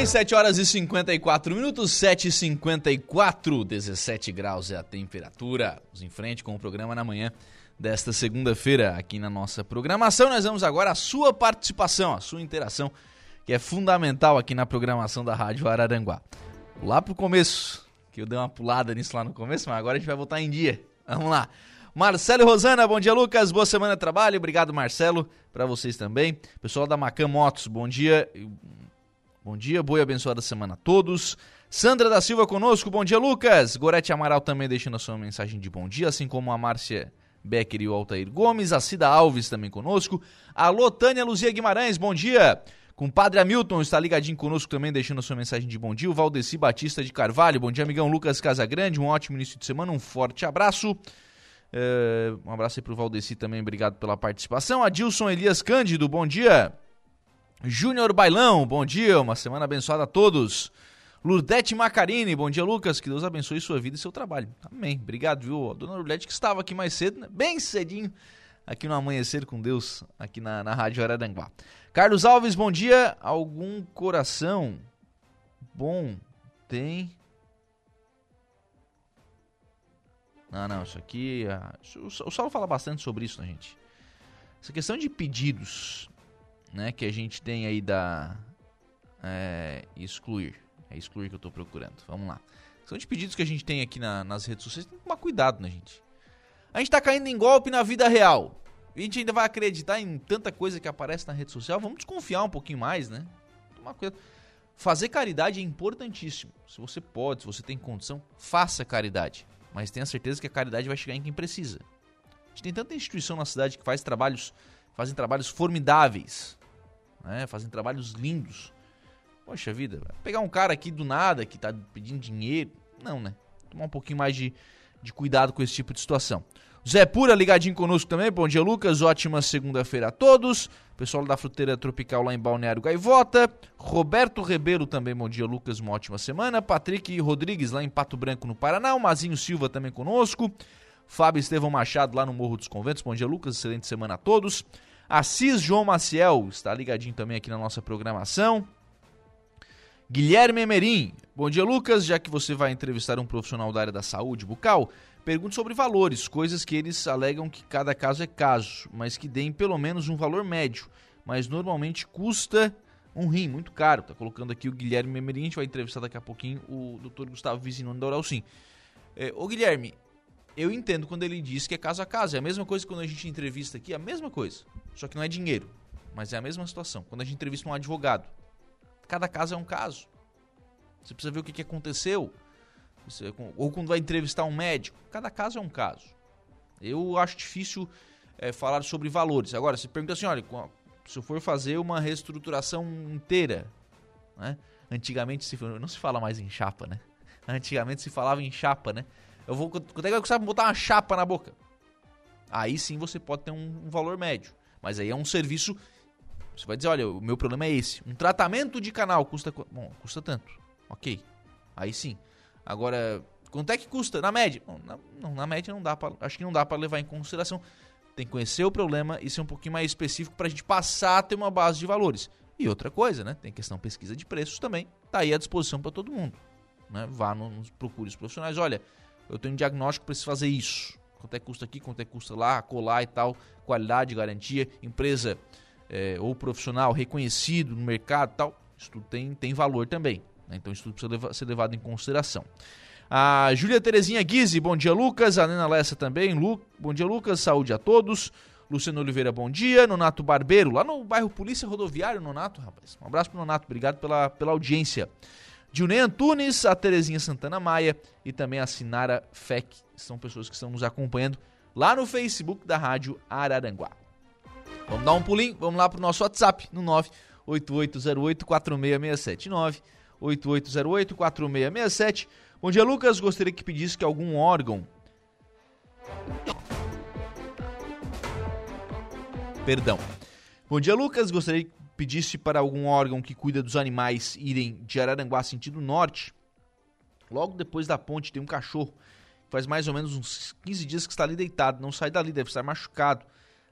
bem, 7 horas e 54 minutos, 7 e 54, 17 graus é a temperatura. Vamos em frente com o programa na manhã desta segunda-feira aqui na nossa programação. Nós vamos agora à sua participação, a sua interação, que é fundamental aqui na programação da Rádio Araranguá. Lá pro começo, que eu dei uma pulada nisso lá no começo, mas agora a gente vai voltar em dia. Vamos lá. Marcelo e Rosana, bom dia, Lucas. Boa semana de trabalho. Obrigado, Marcelo, para vocês também. Pessoal da Macan Motos, bom dia. Bom dia, boa e abençoada semana a todos. Sandra da Silva conosco, bom dia, Lucas. Gorete Amaral também deixando a sua mensagem de bom dia, assim como a Márcia Becker e o Altair Gomes, a Cida Alves também conosco. Alô, Tânia Luzia Guimarães, bom dia. Compadre Hamilton está ligadinho conosco também, deixando a sua mensagem de bom dia. O Valdeci Batista de Carvalho, bom dia, amigão Lucas Casagrande, um ótimo início de semana, um forte abraço. É, um abraço aí pro Valdeci também, obrigado pela participação. Adilson Elias Cândido, bom dia. Júnior Bailão, bom dia, uma semana abençoada a todos. Lurdete Macarini, bom dia, Lucas. Que Deus abençoe sua vida e seu trabalho. Amém. Obrigado, viu? A dona Lurdete que estava aqui mais cedo, né? bem cedinho, aqui no Amanhecer com Deus, aqui na, na Rádio Araranguá. Carlos Alves, bom dia. Algum coração bom tem. Não, não, isso aqui. Ah, o Saulo fala bastante sobre isso, né, gente? Essa questão de pedidos, né, que a gente tem aí da. É, excluir. É excluir que eu estou procurando. Vamos lá. São de pedidos que a gente tem aqui na, nas redes sociais. Tem que tomar cuidado, né, gente? A gente está caindo em golpe na vida real. A gente ainda vai acreditar em tanta coisa que aparece na rede social. Vamos desconfiar um pouquinho mais, né? Tomar cuidado. Fazer caridade é importantíssimo. Se você pode, se você tem condição, faça caridade. Mas tenha certeza que a caridade vai chegar em quem precisa. A gente tem tanta instituição na cidade que faz trabalhos, fazem trabalhos formidáveis, né? fazem trabalhos lindos. Poxa vida, pegar um cara aqui do nada que tá pedindo dinheiro. Não, né? Tomar um pouquinho mais de, de cuidado com esse tipo de situação. Zé Pura ligadinho conosco também. Bom dia, Lucas. Ótima segunda-feira a todos. Pessoal da Fruteira Tropical lá em Balneário Gaivota. Roberto Rebelo também. Bom dia, Lucas. Uma ótima semana. Patrick Rodrigues lá em Pato Branco, no Paraná. O Mazinho Silva também conosco. Fábio Estevão Machado lá no Morro dos Conventos. Bom dia, Lucas. Excelente semana a todos. Assis João Maciel está ligadinho também aqui na nossa programação. Guilherme Emerim. Bom dia, Lucas. Já que você vai entrevistar um profissional da área da saúde bucal, pergunte sobre valores, coisas que eles alegam que cada caso é caso, mas que deem pelo menos um valor médio. Mas normalmente custa Um rim, muito caro. Tá colocando aqui o Guilherme Memerin, a gente vai entrevistar daqui a pouquinho o Dr. Gustavo Vizinone da Oral Sim. É, ô Guilherme, eu entendo quando ele diz que é caso a caso. É a mesma coisa quando a gente entrevista aqui, é a mesma coisa. Só que não é dinheiro, mas é a mesma situação. Quando a gente entrevista um advogado, cada caso é um caso. Você precisa ver o que, que aconteceu. Você, ou quando vai entrevistar um médico, cada caso é um caso. Eu acho difícil é, falar sobre valores. Agora, se pergunta assim, olha, se eu for fazer uma reestruturação inteira, né? Antigamente se, não se fala mais em chapa, né? Antigamente se falava em chapa, né? Eu vou, quanto é que vai custar botar uma chapa na boca? Aí sim você pode ter um, um valor médio. Mas aí é um serviço. Você vai dizer, olha, o meu problema é esse. Um tratamento de canal custa. Bom, custa tanto. Ok. Aí sim. Agora, quanto é que custa? Na média? Bom, na, não, na média não dá pra, Acho que não dá para levar em consideração. Tem que conhecer o problema e ser um pouquinho mais específico para a gente passar a ter uma base de valores. E outra coisa, né? Tem questão pesquisa de preços também. Tá aí à disposição para todo mundo. Né? Vá nos procure os profissionais. Olha, eu tenho um diagnóstico, preciso fazer isso. Quanto é que custa aqui, quanto é que custa lá, colar e tal, qualidade, garantia, empresa é, ou profissional reconhecido no mercado e tal. Isso tudo tem, tem valor também. Né? Então isso tudo precisa levar, ser levado em consideração. A Júlia Terezinha Guise, bom dia Lucas. A Nena Lessa também. Lu, bom dia Lucas, saúde a todos. Luciano Oliveira, bom dia. Nonato Barbeiro, lá no bairro Polícia Rodoviário, Nonato, rapaz. Um abraço pro Nonato, obrigado pela, pela audiência. Dilnei Antunes, a Terezinha Santana Maia e também a Sinara Fec. São pessoas que estão nos acompanhando lá no Facebook da Rádio Araranguá. Vamos dar um pulinho, vamos lá pro nosso WhatsApp no 98808 4667 98808 4667 Bom dia, Lucas. Gostaria que pedisse que algum órgão. Perdão. Bom dia, Lucas. Gostaria que pedisse para algum órgão que cuida dos animais irem de Araranguá sentido norte. Logo depois da ponte tem um cachorro. Faz mais ou menos uns 15 dias que está ali deitado. Não sai dali, deve estar machucado.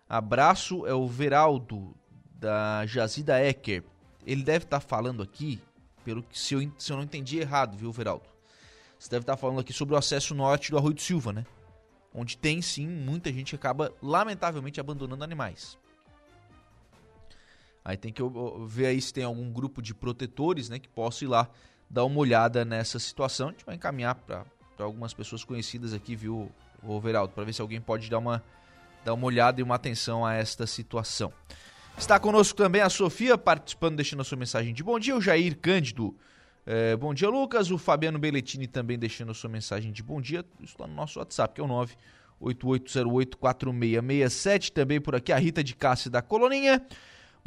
Abraço é o Veraldo da Jazida Ecker. Ele deve estar falando aqui, pelo que se eu, se eu não entendi errado, viu, Veraldo? Você deve estar falando aqui sobre o acesso norte do Arroio do Silva, né? Onde tem sim muita gente que acaba, lamentavelmente, abandonando animais. Aí tem que ver aí se tem algum grupo de protetores, né? Que possa ir lá dar uma olhada nessa situação. A gente vai encaminhar para algumas pessoas conhecidas aqui, viu, o Veraldo, para ver se alguém pode dar uma, dar uma olhada e uma atenção a esta situação. Está conosco também a Sofia, participando, deixando a sua mensagem de bom dia. O Jair Cândido é, bom dia, Lucas. O Fabiano Belletini também deixando a sua mensagem de bom dia. Isso lá no nosso WhatsApp, que é o 988084667. Também por aqui a Rita de Cássia da Coloninha.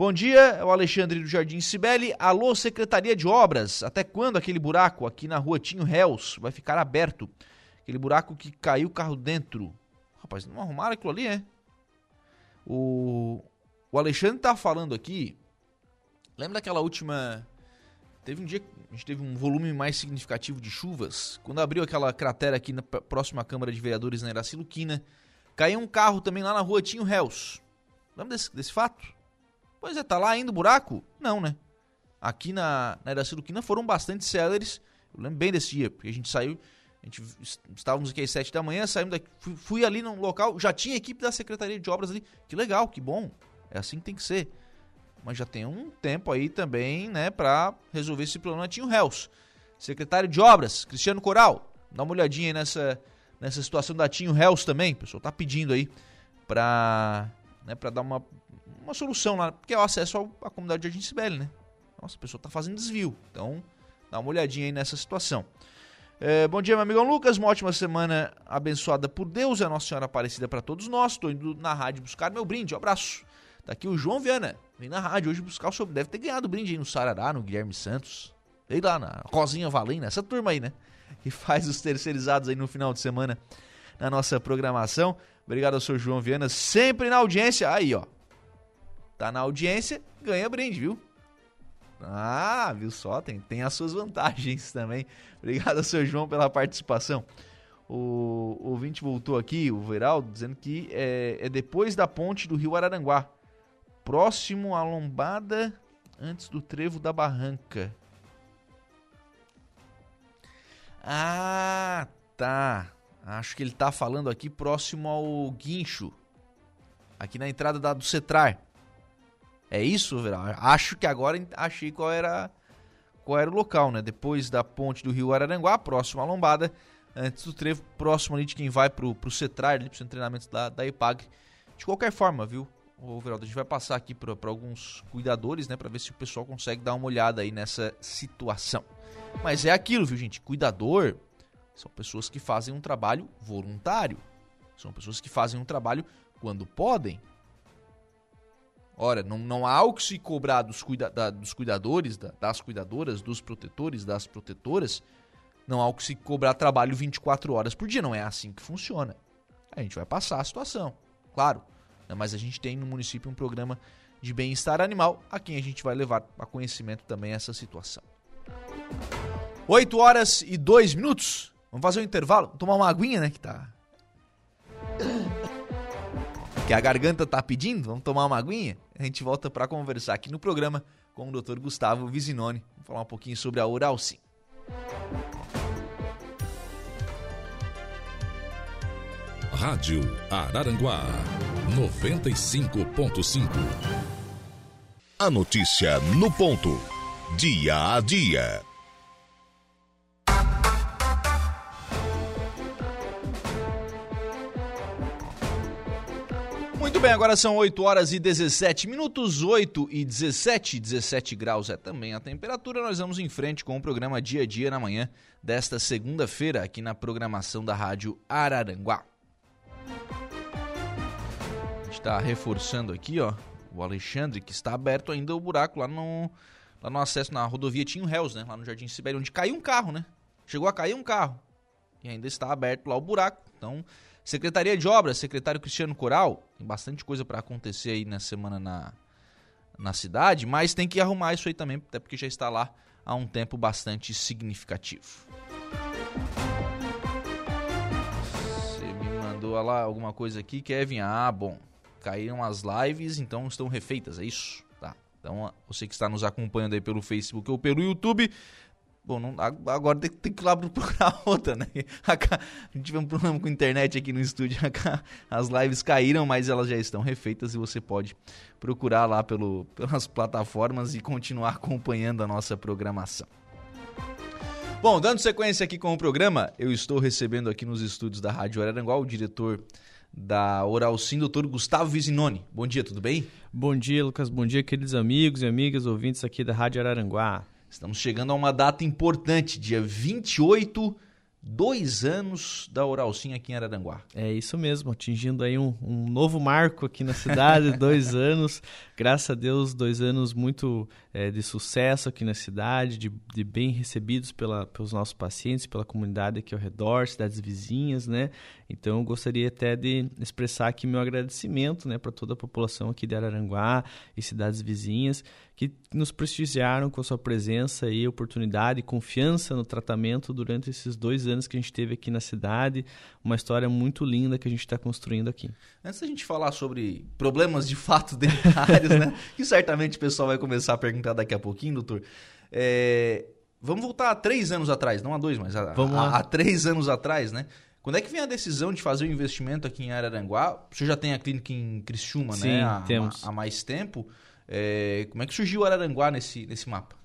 Bom dia, é o Alexandre do Jardim Cibele. Alô, Secretaria de Obras. Até quando aquele buraco aqui na rua Tinho Réus vai ficar aberto? Aquele buraco que caiu o carro dentro. Rapaz, não arrumaram aquilo ali, é? O, o Alexandre tá falando aqui. Lembra daquela última Teve um dia que a gente teve um volume mais significativo de chuvas. Quando abriu aquela cratera aqui na próxima Câmara de Vereadores na Iraci Luquina, caiu um carro também lá na rua Tinho Réus. Lembra desse, desse fato? Pois é, tá lá ainda o buraco? Não, né? Aqui na, na Iraci Luquina foram bastante céleres. Eu lembro bem desse dia, porque a gente saiu, a gente estávamos aqui às 7 da manhã, saímos daqui, fui, fui ali no local, já tinha equipe da Secretaria de Obras ali. Que legal, que bom. É assim que tem que ser mas já tem um tempo aí também, né, para resolver esse problema. Tinha o Hells, secretário de Obras, Cristiano Coral, dá uma olhadinha aí nessa, nessa situação da Tinho Hells também, o pessoal tá pedindo aí para né, pra dar uma, uma solução lá, porque é o acesso à comunidade de Jardim Sibeli, né? Nossa, a pessoa tá fazendo desvio, então dá uma olhadinha aí nessa situação. É, bom dia, meu amigão Lucas. Uma ótima semana abençoada por Deus. É a Nossa Senhora Aparecida para todos nós. Estou indo na rádio buscar meu brinde. Um abraço. Tá aqui o João Viana. Vem na rádio hoje buscar o seu. Deve ter ganhado brinde aí no Sarará, no Guilherme Santos. Sei lá, na Rosinha Valena, essa turma aí, né? Que faz os terceirizados aí no final de semana na nossa programação. Obrigado ao seu João Viana, sempre na audiência. Aí, ó. Tá na audiência, ganha brinde, viu? Ah, viu só? Tem, tem as suas vantagens também. Obrigado seu João pela participação. O, o ouvinte voltou aqui, o Veraldo, dizendo que é, é depois da ponte do rio Araranguá próximo à lombada antes do trevo da barranca. Ah, tá. Acho que ele tá falando aqui próximo ao guincho. Aqui na entrada da, do Cetrar. É isso, Verão? Acho que agora achei qual era, qual era o local, né? Depois da ponte do Rio Araranguá, próximo à lombada, antes do trevo, próximo ali de quem vai pro, pro CETRAR, ali pro centro de treinamento da, da EPAG. De qualquer forma, viu, o Veraldo, a gente vai passar aqui para alguns cuidadores, né? Pra ver se o pessoal consegue dar uma olhada aí nessa situação. Mas é aquilo, viu, gente? Cuidador são pessoas que fazem um trabalho voluntário. São pessoas que fazem um trabalho quando podem. Ora, não, não há o que se cobrar dos, cuida, da, dos cuidadores, da, das cuidadoras, dos protetores, das protetoras. Não há o que se cobrar trabalho 24 horas por dia. Não é assim que funciona. A gente vai passar a situação, claro. Mas a gente tem no município um programa de bem-estar animal a quem a gente vai levar a conhecimento também essa situação. 8 horas e 2 minutos. Vamos fazer um intervalo, tomar uma aguinha, né? Que tá. Que a garganta tá pedindo, vamos tomar uma aguinha? A gente volta para conversar aqui no programa com o Dr. Gustavo Visinoni. Vamos falar um pouquinho sobre a Oral Sim. Rádio Araranguá 95.5. A notícia no ponto. Dia a dia. Muito bem, agora são 8 horas e 17 minutos, 8 e 17, 17 graus é também a temperatura. Nós vamos em frente com o programa Dia a Dia na manhã desta segunda-feira, aqui na programação da Rádio Araranguá. Está reforçando aqui, ó, o Alexandre, que está aberto ainda o buraco lá no, lá no acesso na rodovia Tinho Réus, né, lá no Jardim Sibério, onde caiu um carro, né? Chegou a cair um carro e ainda está aberto lá o buraco, então Secretaria de Obras, secretário Cristiano Coral, tem bastante coisa para acontecer aí na semana na, na cidade, mas tem que arrumar isso aí também, até porque já está lá há um tempo bastante significativo. Você me mandou lá alguma coisa aqui, Kevin? Ah, bom, caíram as lives, então estão refeitas, é isso? Tá. Então, você que está nos acompanhando aí pelo Facebook ou pelo YouTube, Bom, não, agora tem, tem, que ir lá procurar outra, né? A, gente tiver um problema com a internet aqui no estúdio. As lives caíram, mas elas já estão refeitas e você pode procurar lá pelo, pelas plataformas e continuar acompanhando a nossa programação. Bom, dando sequência aqui com o programa, eu estou recebendo aqui nos estúdios da Rádio Araranguá o diretor da Oral Sim, doutor Gustavo Visinoni. Bom dia, tudo bem? Bom dia, Lucas. Bom dia, queridos amigos e amigas ouvintes aqui da Rádio Araranguá. Estamos chegando a uma data importante, dia 28, dois anos da Oral Sim aqui em Araranguá. É isso mesmo, atingindo aí um, um novo marco aqui na cidade, dois anos. Graças a Deus, dois anos muito é, de sucesso aqui na cidade, de, de bem recebidos pela, pelos nossos pacientes, pela comunidade aqui ao redor, cidades vizinhas, né? Então, eu gostaria até de expressar aqui meu agradecimento, né, para toda a população aqui de Araranguá e cidades vizinhas que nos prestigiaram com a sua presença e oportunidade e confiança no tratamento durante esses dois anos que a gente teve aqui na cidade. Uma história muito linda que a gente está construindo aqui. Antes da gente falar sobre problemas de fato dentários, né? Que certamente o pessoal vai começar a perguntar daqui a pouquinho, doutor. É... Vamos voltar a três anos atrás, não a dois, mas a, a, a três anos atrás, né? Quando é que vem a decisão de fazer o investimento aqui em Araranguá? Você já tem a clínica em Criciúma, Sim, né? Há, temos. há mais tempo. É, como é que surgiu Araranguá nesse, nesse mapa?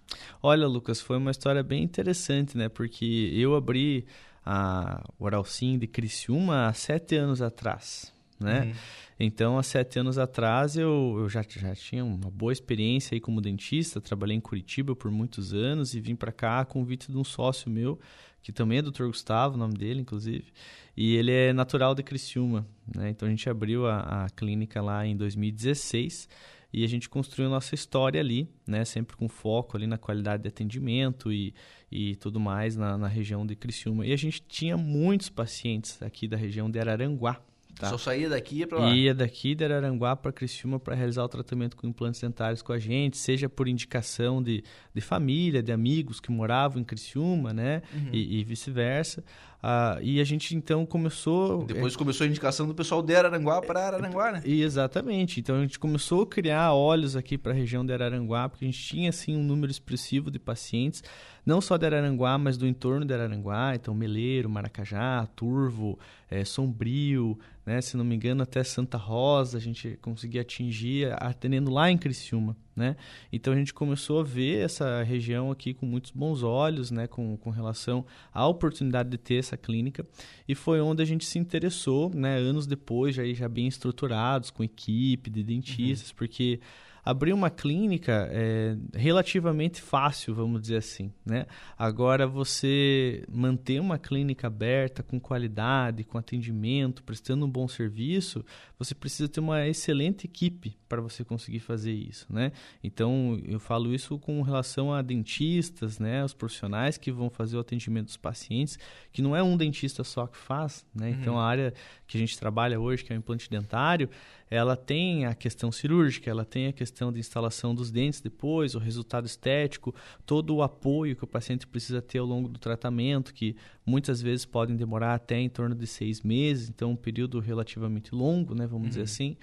Olha, Lucas, foi uma história bem interessante, né? Porque eu abri a Oralcim de Criciúma há sete anos atrás, né? Uhum. Então, há sete anos atrás, eu, eu já, já tinha uma boa experiência aí como dentista. Trabalhei em Curitiba por muitos anos e vim para cá a convite de um sócio meu, que também é Dr. Gustavo, o nome dele, inclusive. E ele é natural de Criciúma, né? Então, a gente abriu a, a clínica lá em 2016 e a gente construiu nossa história ali, né? Sempre com foco ali na qualidade de atendimento e, e tudo mais na, na região de Criciúma. E a gente tinha muitos pacientes aqui da região de Araranguá. Tá? Só saía daqui e ia para lá? Ia daqui de Araranguá para Criciúma para realizar o tratamento com implantes dentários com a gente, seja por indicação de, de família, de amigos que moravam em Criciúma, né? Uhum. E, e vice-versa. Ah, e a gente então começou. Depois é, começou a indicação do pessoal de Araranguá para Araranguá, né? Exatamente. Então a gente começou a criar olhos aqui para a região de Araranguá, porque a gente tinha assim um número expressivo de pacientes, não só de Araranguá, mas do entorno de Araranguá, então Meleiro, Maracajá, Turvo, é, Sombrio, né? Se não me engano, até Santa Rosa a gente conseguia atingir, atendendo lá em Criciúma, né? Então a gente começou a ver essa região aqui com muitos bons olhos, né? Com, com relação à oportunidade de ter essa clínica e foi onde a gente se interessou, né? Anos depois, já, já bem estruturados, com equipe de dentistas, uhum. porque abrir uma clínica é relativamente fácil, vamos dizer assim, né? Agora você manter uma clínica aberta com qualidade, com atendimento, prestando um bom serviço, você precisa ter uma excelente equipe para você conseguir fazer isso, né? Então eu falo isso com relação a dentistas, né? Os profissionais que vão fazer o atendimento dos pacientes, que não é um dentista só que faz, né? Então uhum. a área que a gente trabalha hoje, que é o implante dentário, ela tem a questão cirúrgica, ela tem a questão de instalação dos dentes depois, o resultado estético, todo o apoio que o paciente precisa ter ao longo do tratamento, que muitas vezes podem demorar até em torno de seis meses, então um período relativamente longo, né, vamos uhum. dizer assim.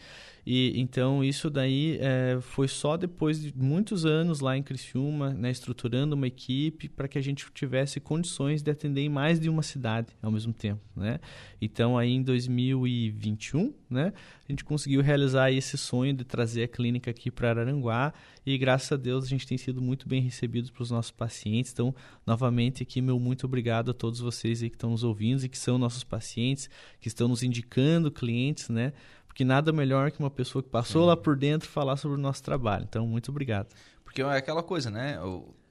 E então isso daí é, foi só depois de muitos anos lá em Criciúma, né, estruturando uma equipe para que a gente tivesse condições de atender em mais de uma cidade ao mesmo tempo, né? Então aí em 2021, né, a gente conseguiu realizar esse sonho de trazer a clínica aqui para Araranguá e graças a Deus a gente tem sido muito bem recebidos para os nossos pacientes. Então, novamente aqui meu muito obrigado a todos vocês aí que estão nos ouvindo e que são nossos pacientes, que estão nos indicando clientes, né? Porque nada melhor que uma pessoa que passou Sim. lá por dentro falar sobre o nosso trabalho. Então, muito obrigado. Porque é aquela coisa, né?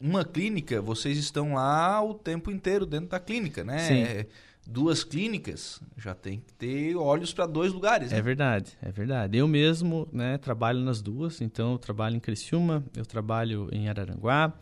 Uma clínica, vocês estão lá o tempo inteiro dentro da clínica, né? Sim. É, duas clínicas, já tem que ter olhos para dois lugares. Né? É verdade, é verdade. Eu mesmo né, trabalho nas duas, então eu trabalho em Criciúma, eu trabalho em Araranguá,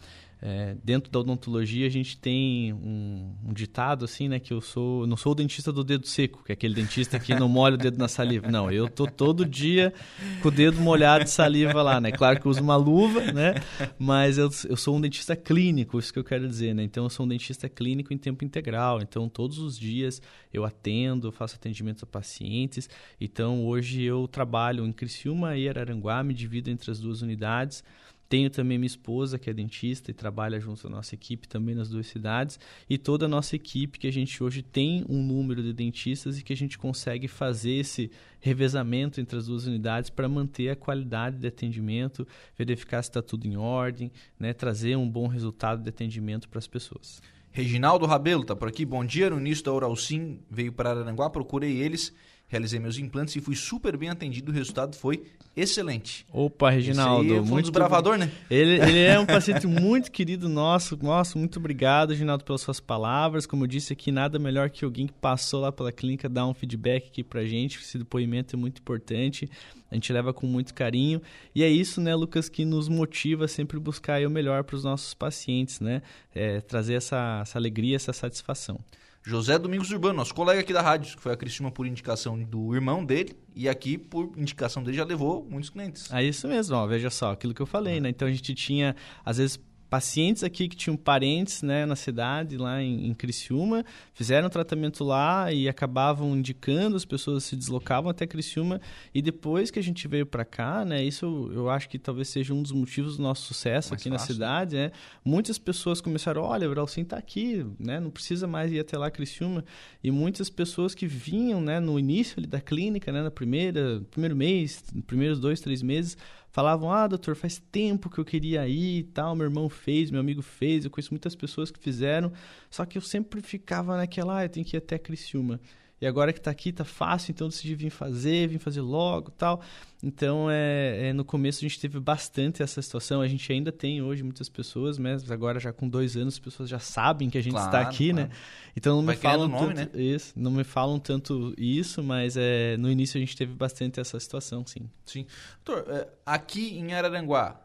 é, dentro da odontologia a gente tem um, um, ditado assim, né, que eu sou, não sou o dentista do dedo seco, que é aquele dentista que não molha o dedo na saliva. Não, eu tô todo dia com o dedo molhado de saliva lá, né? Claro que eu uso uma luva, né? Mas eu, eu sou um dentista clínico, isso que eu quero dizer, né? Então eu sou um dentista clínico em tempo integral. Então todos os dias eu atendo, faço atendimento a pacientes. Então hoje eu trabalho em Criciúma e Araranguá, me divido entre as duas unidades. Tenho também minha esposa, que é dentista e trabalha junto à nossa equipe também nas duas cidades. E toda a nossa equipe, que a gente hoje tem um número de dentistas e que a gente consegue fazer esse revezamento entre as duas unidades para manter a qualidade de atendimento, verificar se está tudo em ordem, né, trazer um bom resultado de atendimento para as pessoas. Reginaldo Rabelo está por aqui. Bom dia. No início da Oralcim veio para Aranguá, procurei eles realizei meus implantes e fui super bem atendido. O resultado foi excelente. Opa, Reginaldo. Esse muito um desbravador, né? Ele, ele é um paciente muito querido nosso. Nossa, muito obrigado, Reginaldo, pelas suas palavras. Como eu disse aqui, nada melhor que alguém que passou lá pela clínica dar um feedback aqui pra gente. Esse depoimento é muito importante. A gente leva com muito carinho. E é isso, né, Lucas, que nos motiva a sempre buscar o melhor para os nossos pacientes, né? É, trazer essa, essa alegria, essa satisfação. José Domingos Urbano, nosso colega aqui da rádio, que foi a Cristina por indicação do irmão dele, e aqui, por indicação dele, já levou muitos clientes. É isso mesmo, ó, veja só, aquilo que eu falei, né? Então a gente tinha, às vezes, pacientes aqui que tinham parentes né, na cidade, lá em, em Criciúma, fizeram tratamento lá e acabavam indicando, as pessoas se deslocavam até Criciúma. E depois que a gente veio para cá, né, isso eu acho que talvez seja um dos motivos do nosso sucesso mais aqui fácil. na cidade. Né? Muitas pessoas começaram, olha, o Bralcim está aqui, né, não precisa mais ir até lá Criciúma. E muitas pessoas que vinham né, no início da clínica, né, na primeira, primeiro mês, primeiros dois, três meses, falavam: Ah, doutor, faz tempo que eu queria ir e tal. Meu irmão fez, meu amigo fez. Eu conheço muitas pessoas que fizeram. Só que eu sempre ficava naquela: Ah, eu tenho que ir até Criciúma. E agora que está aqui, está fácil, então decidi vir fazer, vir fazer logo tal. Então, é, é, no começo a gente teve bastante essa situação. A gente ainda tem hoje muitas pessoas, mas agora já com dois anos as pessoas já sabem que a gente claro, está aqui, né? claro. né? Então não Vai me falam nome, tanto né? isso, não me falam tanto isso, mas é, no início a gente teve bastante essa situação, sim. Sim. Doutor, é, aqui em Araranguá,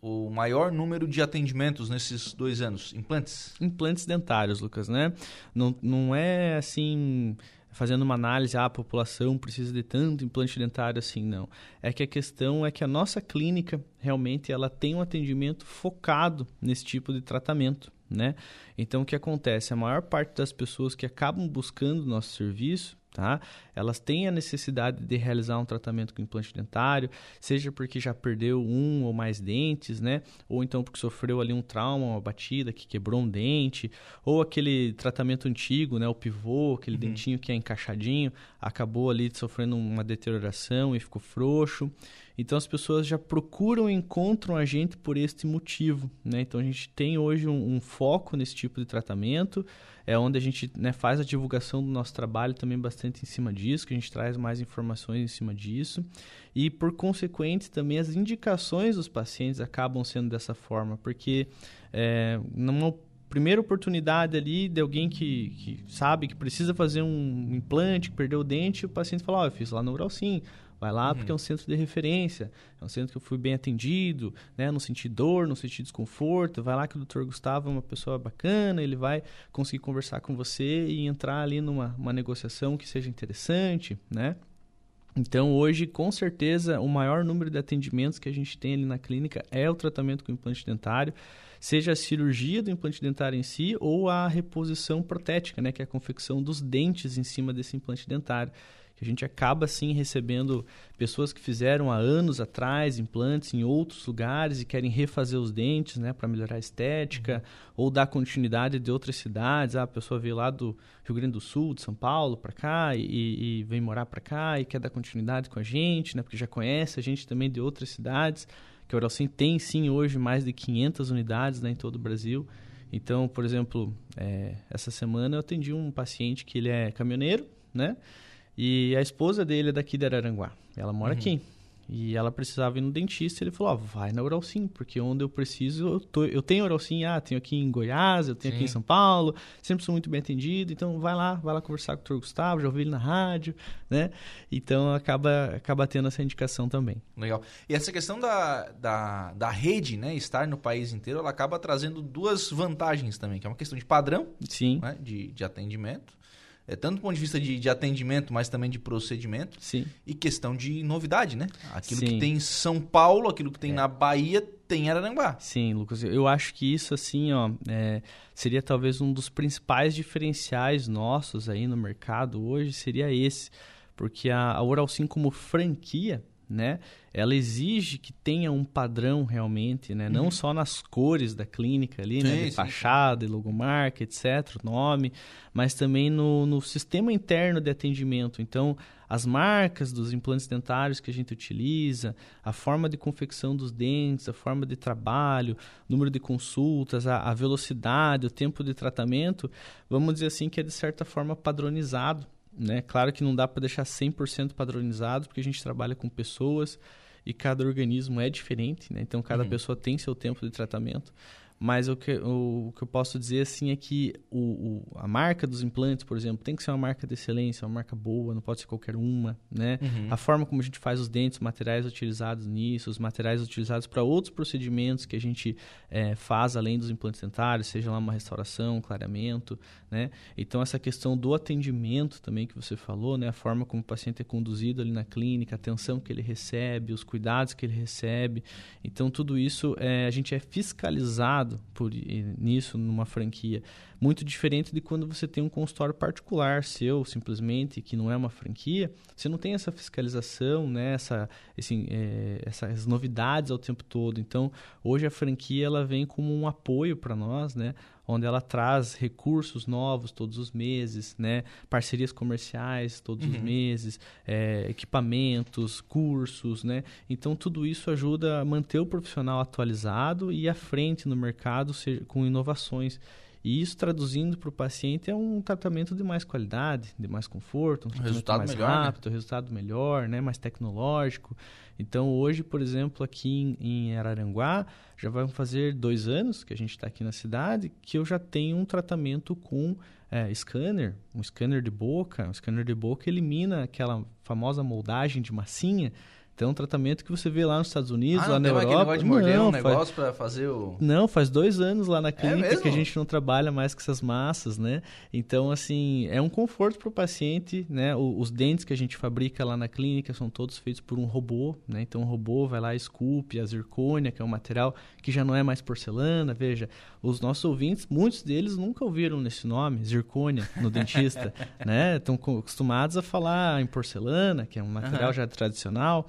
o maior número de atendimentos nesses dois anos? Implantes? Implantes dentários, Lucas, né? Não, não é assim fazendo uma análise, ah, a população precisa de tanto implante dentário assim, não. É que a questão é que a nossa clínica realmente ela tem um atendimento focado nesse tipo de tratamento, né? Então o que acontece? A maior parte das pessoas que acabam buscando nosso serviço Tá? Elas têm a necessidade de realizar um tratamento com implante dentário, seja porque já perdeu um ou mais dentes, né? Ou então porque sofreu ali um trauma, uma batida que quebrou um dente, ou aquele tratamento antigo, né? O pivô, aquele uhum. dentinho que é encaixadinho, acabou ali sofrendo uma deterioração e ficou frouxo. Então as pessoas já procuram e encontram a gente por este motivo, né? Então a gente tem hoje um, um foco nesse tipo de tratamento é onde a gente né, faz a divulgação do nosso trabalho também bastante em cima disso, que a gente traz mais informações em cima disso. E, por consequente, também as indicações dos pacientes acabam sendo dessa forma, porque é, numa primeira oportunidade ali de alguém que, que sabe que precisa fazer um implante, que perdeu o dente, o paciente fala, ó, oh, eu fiz lá no Uralsim, Vai lá uhum. porque é um centro de referência, é um centro que eu fui bem atendido, né? Não senti dor, não senti desconforto. Vai lá que o Dr. Gustavo é uma pessoa bacana, ele vai conseguir conversar com você e entrar ali numa uma negociação que seja interessante, né? Então, hoje, com certeza, o maior número de atendimentos que a gente tem ali na clínica é o tratamento com implante dentário, seja a cirurgia do implante dentário em si ou a reposição protética, né, que é a confecção dos dentes em cima desse implante dentário que a gente acaba sim recebendo pessoas que fizeram há anos atrás implantes em outros lugares e querem refazer os dentes, né, para melhorar a estética uhum. ou dar continuidade de outras cidades. Ah, a pessoa veio lá do Rio Grande do Sul, de São Paulo, para cá e, e, vem morar para cá e quer dar continuidade com a gente, né, porque já conhece a gente também de outras cidades. Que a Oralcim tem sim hoje mais de 500 unidades né, em todo o Brasil. Então, por exemplo, é, essa semana eu atendi um paciente que ele é caminhoneiro, né? E a esposa dele é daqui de Araranguá. Ela mora uhum. aqui. E ela precisava ir no dentista. Ele falou: oh, vai na Uralsim, porque onde eu preciso, eu, tô, eu tenho Uralsim. Ah, tenho aqui em Goiás, eu tenho Sim. aqui em São Paulo. Sempre sou muito bem atendido. Então, vai lá, vai lá conversar com o Dr. Gustavo. Já ouvi ele na rádio, né? Então, acaba, acaba tendo essa indicação também. Legal. E essa questão da, da, da rede, né? Estar no país inteiro, ela acaba trazendo duas vantagens também, que é uma questão de padrão Sim. Né? De, de atendimento é, tanto do ponto de vista de, de, atendimento, mas também de procedimento. Sim. E questão de novidade, né? Aquilo Sim. que tem em São Paulo, aquilo que tem é. na Bahia, tem em Araranguá. Sim, Lucas. Eu acho que isso, assim, ó, é, seria talvez um dos principais diferenciais nossos aí no mercado hoje, seria esse. Porque a, a Oral Sim como franquia, né? Ela exige que tenha um padrão realmente, né? Uhum. Não só nas cores da clínica ali, né? sim, né? De fachada, sim. logomarca, etc., nome, mas também no, no sistema interno de atendimento. Então, as marcas dos implantes dentários que a gente utiliza, a forma de confecção dos dentes, a forma de trabalho, número de consultas, a, a velocidade, o tempo de tratamento, vamos dizer assim que é de certa forma padronizado né? Claro que não dá para deixar 100% padronizado, porque a gente trabalha com pessoas e cada organismo é diferente, né? então cada uhum. pessoa tem seu tempo de tratamento. Mas o que, o, o que eu posso dizer assim é que o, o, a marca dos implantes, por exemplo, tem que ser uma marca de excelência, uma marca boa, não pode ser qualquer uma, né? Uhum. A forma como a gente faz os dentes, os materiais utilizados nisso, os materiais utilizados para outros procedimentos que a gente é, faz além dos implantes dentários, seja lá uma restauração, um clareamento, né? Então essa questão do atendimento também que você falou, né? A forma como o paciente é conduzido ali na clínica, a atenção que ele recebe, os cuidados que ele recebe. Então tudo isso é, a gente é fiscalizado por nisso numa franquia. Muito diferente de quando você tem um consultório particular seu, simplesmente, que não é uma franquia, você não tem essa fiscalização, né? essa, é, essas novidades ao tempo todo. Então, hoje a franquia ela vem como um apoio para nós, né? onde ela traz recursos novos todos os meses, né? parcerias comerciais todos uhum. os meses, é, equipamentos, cursos. Né? Então, tudo isso ajuda a manter o profissional atualizado e à frente no mercado com inovações. E isso traduzindo para o paciente é um tratamento de mais qualidade, de mais conforto, um resultado mais melhor, né? rápido, né? resultado melhor, né? mais tecnológico. Então hoje, por exemplo, aqui em, Araranguá, já vão fazer dois anos que a gente está aqui na cidade, que eu já tenho um tratamento com é, scanner, um scanner de boca. Um scanner de boca elimina aquela famosa moldagem de massinha Então, tratamento que você vê lá nos Estados Unidos, ah, lá não na tem Europa. de morder não, um negócio para fazer o. Não, faz dois anos lá na clínica mesmo? que a gente não trabalha mais com essas massas, né? Então, assim, é um conforto para o paciente, né? O- os dentes que a gente fabrica lá na clínica são todos feitos por um robô, né? Então, o robô vai lá, esculpe a zircônia, que é um material que já não é mais porcelana. Veja, os nossos ouvintes, muitos deles nunca ouviram nesse nome, zircônia, no dentista, né? Estão co- acostumados a falar em porcelana, que é um material Aham. já tradicional,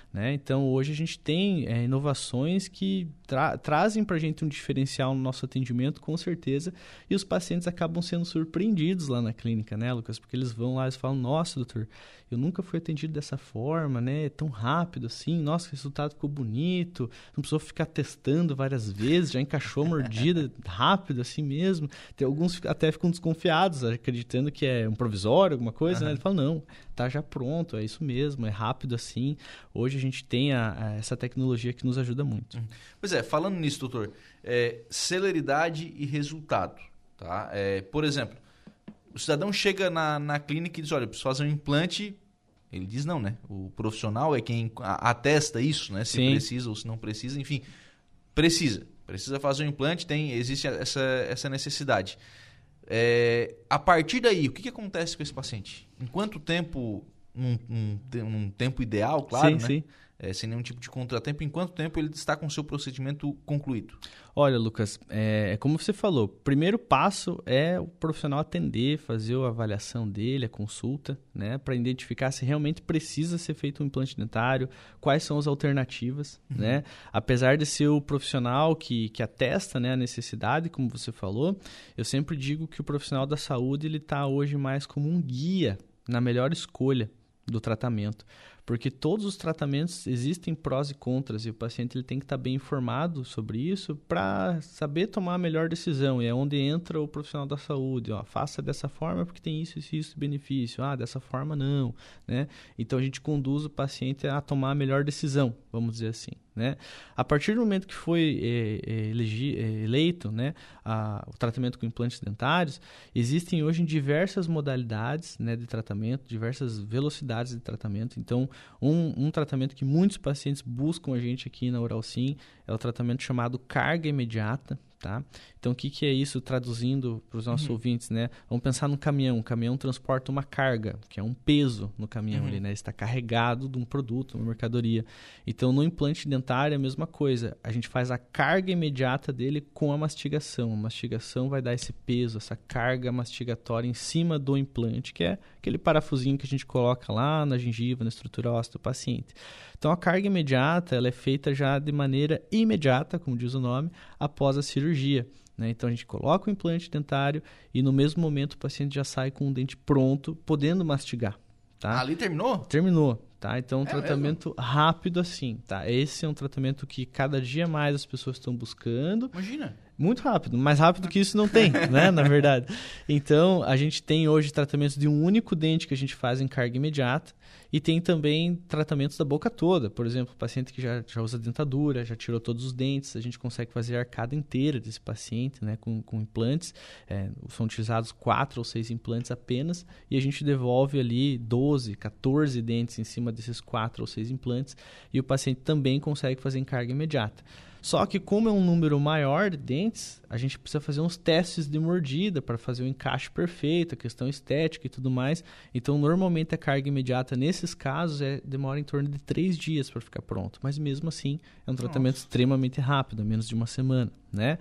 né? Então, hoje a gente tem é, inovações que tra- trazem para a gente um diferencial no nosso atendimento, com certeza, e os pacientes acabam sendo surpreendidos lá na clínica, né, Lucas? Porque eles vão lá e falam, nossa, doutor, eu nunca fui atendido dessa forma, né? Tão rápido assim, nossa, o resultado ficou bonito, não precisou ficar testando várias vezes, já encaixou a mordida rápido assim mesmo. Tem alguns até ficam desconfiados, acreditando que é um provisório, alguma coisa, né? Ele fala, não, tá já pronto, é isso mesmo, é rápido assim. Hoje gente tem a- a- essa tecnologia que nos ajuda muito. Pois é, falando nisso, doutor, é, celeridade e resultado. Tá? É, por exemplo, o cidadão chega na, na clínica e diz: Olha, eu preciso fazer um implante. Ele diz não, né? O profissional é quem atesta isso, né? Se Sim. precisa ou se não precisa, enfim. Precisa. Precisa fazer um implante, tem, existe essa, essa necessidade. É, a partir daí, o que, que acontece com esse paciente? Em quanto tempo, num, num tempo ideal, claro, sim, né? sim. É, sem nenhum tipo de contratempo, em quanto tempo ele está com o seu procedimento concluído? Olha, Lucas, é, é como você falou, primeiro passo é o profissional atender, fazer a avaliação dele, a consulta, né, para identificar se realmente precisa ser feito um implante dentário, quais são as alternativas, né? Apesar de ser o profissional que, que atesta né, a necessidade, como você falou, eu sempre digo que o profissional da saúde ele está hoje mais como um guia na melhor escolha do tratamento. Porque todos os tratamentos existem prós e contras e o paciente ele tem que estar bem informado sobre isso para saber tomar a melhor decisão. E é onde entra o profissional da saúde. Ó, faça dessa forma porque tem isso, isso, isso benefício. Ah, dessa forma não. Né? Então a gente conduz o paciente a tomar a melhor decisão, vamos dizer assim. Né? A partir do momento que foi eh, eh, elegi- eh, eleito né, a- o tratamento com implantes dentários, existem hoje diversas modalidades né, de tratamento, diversas velocidades de tratamento. Então, um, um tratamento que muitos pacientes buscam a gente aqui na Oral Sim é o tratamento chamado carga imediata. Tá? Então, o que, que é isso traduzindo para os nossos ouvintes? Né? Vamos pensar no caminhão. O caminhão transporta uma carga, que é um peso no caminhão. ali, né? Está carregado de um produto, uma mercadoria. Então, no implante dentário é a mesma coisa. A gente faz a carga imediata dele com a mastigação. A mastigação vai dar esse peso, essa carga mastigatória em cima do implante, que é aquele parafusinho que a gente coloca lá na gengiva, na estrutura óssea do paciente. Então, a carga imediata ela é feita já de maneira imediata, como diz o nome, após a cirurgia. né? Então, a gente coloca o implante dentário e no mesmo momento o paciente já sai com o dente pronto, podendo mastigar. Tá? Ali terminou? Terminou, tá? Então, um É tratamento rápido assim, tá? Esse é um tratamento que cada dia mais as pessoas estão buscando. Imagina. Muito rápido, mais rápido que isso não tem, né? Na verdade. Então, a gente tem hoje tratamentos de um único dente que a gente faz em carga imediata e tem também tratamentos da boca toda. Por exemplo, paciente que já, já usa dentadura, já tirou todos os dentes, a gente consegue fazer a arcada inteira desse paciente, né? Com, com implantes. É, são utilizados quatro ou seis implantes apenas e a gente devolve ali 12, 14 dentes em cima desses quatro ou seis implantes e o paciente também consegue fazer em carga imediata. Só que como é um número maior de dentes, a gente precisa fazer uns testes de mordida para fazer o encaixe perfeito, a questão estética e tudo mais. Então, normalmente a carga imediata nesses casos é, demora em torno de três dias para ficar pronto. Mas mesmo assim, é um tratamento extremamente rápido, menos de uma semana, né?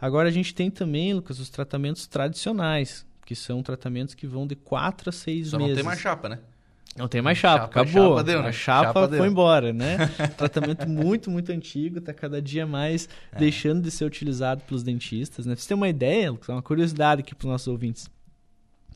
Agora a gente tem também, Lucas, os tratamentos tradicionais, que são tratamentos que vão de quatro a seis Só meses. não tem mais chapa, né? Não tem mais chapa, Chapa- acabou. chapa deu, né? A chapa, Chapa deu. foi embora, né? Tratamento muito, muito antigo, tá cada dia mais É. deixando de ser utilizado pelos dentistas, né? Pra você ter uma ideia, Lucas, uma curiosidade aqui pros nossos ouvintes.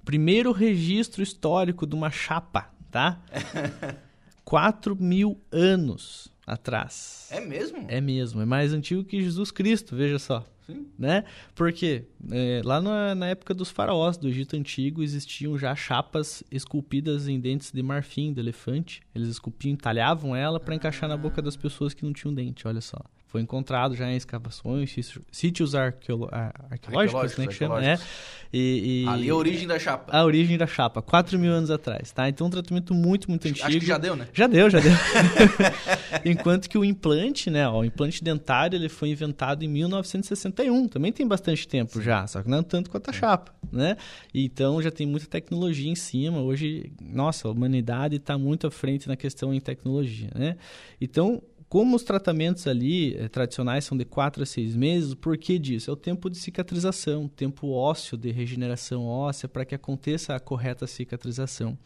Primeiro registro histórico de uma chapa, tá? 4 mil anos atrás. É mesmo? É mesmo, é mais antigo que Jesus Cristo, veja só. Sim. Né? Porque é, lá na, na época dos faraós do Egito Antigo existiam já chapas esculpidas em dentes de marfim, de elefante. Eles esculpiam, talhavam ela para encaixar na boca das pessoas que não tinham dente, olha só. Foi encontrado já em escavações, sítios arqueolo arqueológicos, né, que chama, é. E, e, Ali é a origem da chapa. A origem da chapa, 4 mil anos atrás, tá? Então um tratamento muito, muito antigo. Acho que já deu, né? Já deu, já deu. Enquanto que o implante, né, ó, o implante dentário, ele foi inventado em 1961, também tem bastante tempo já, só que não tanto quanto a chapa, né? Então já tem muita tecnologia em cima, hoje, nossa, a humanidade está muito à frente na questão em tecnologia, né? Então, como os tratamentos ali eh, tradicionais são de 4 a 6 meses, por que disso? É o tempo de cicatrização, tempo ósseo de regeneração óssea para que aconteça a correta cicatrização.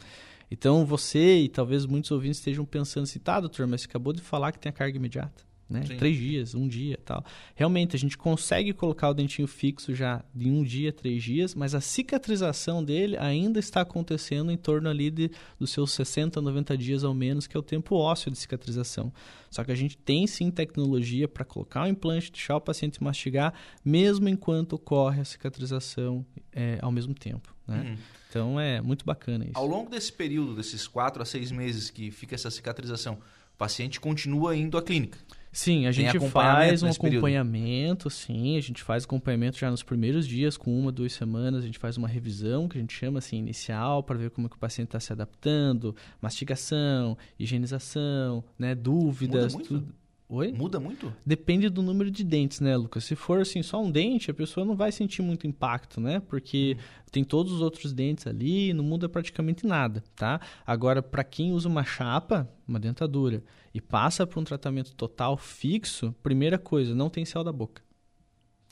Então você e talvez muitos ouvintes estejam pensando assim, tá, doutor, mas você acabou de falar que tem a carga imediata né? Três dias, um dia tal. Realmente, a gente consegue colocar o dentinho fixo já de um dia, três dias, mas a cicatrização dele ainda está acontecendo em torno ali de, dos seus 60, 90 dias ao menos, que é o tempo ósseo de cicatrização. Só que a gente tem sim tecnologia para colocar o implante, deixar o paciente mastigar, mesmo enquanto ocorre a cicatrização é, ao mesmo tempo, né? Uhum. Então é muito bacana isso. Ao longo desse período, desses quatro a seis meses que fica essa cicatrização, o paciente continua indo à clínica? Sim, a gente faz um acompanhamento, período. sim, a gente faz acompanhamento já nos primeiros dias, com uma, duas semanas, a gente faz uma revisão, que a gente chama assim, inicial, para ver como é que o paciente está se adaptando, mastigação, higienização, né, dúvidas, tudo. Oi? Muda muito? Depende do número de dentes, né, Lucas? Se for assim só um dente, a pessoa não vai sentir muito impacto, né? Porque uhum. tem todos os outros dentes ali, não muda praticamente nada, tá? Agora, para quem usa uma chapa, uma dentadura, e passa por um tratamento total fixo, primeira coisa, não tem céu da boca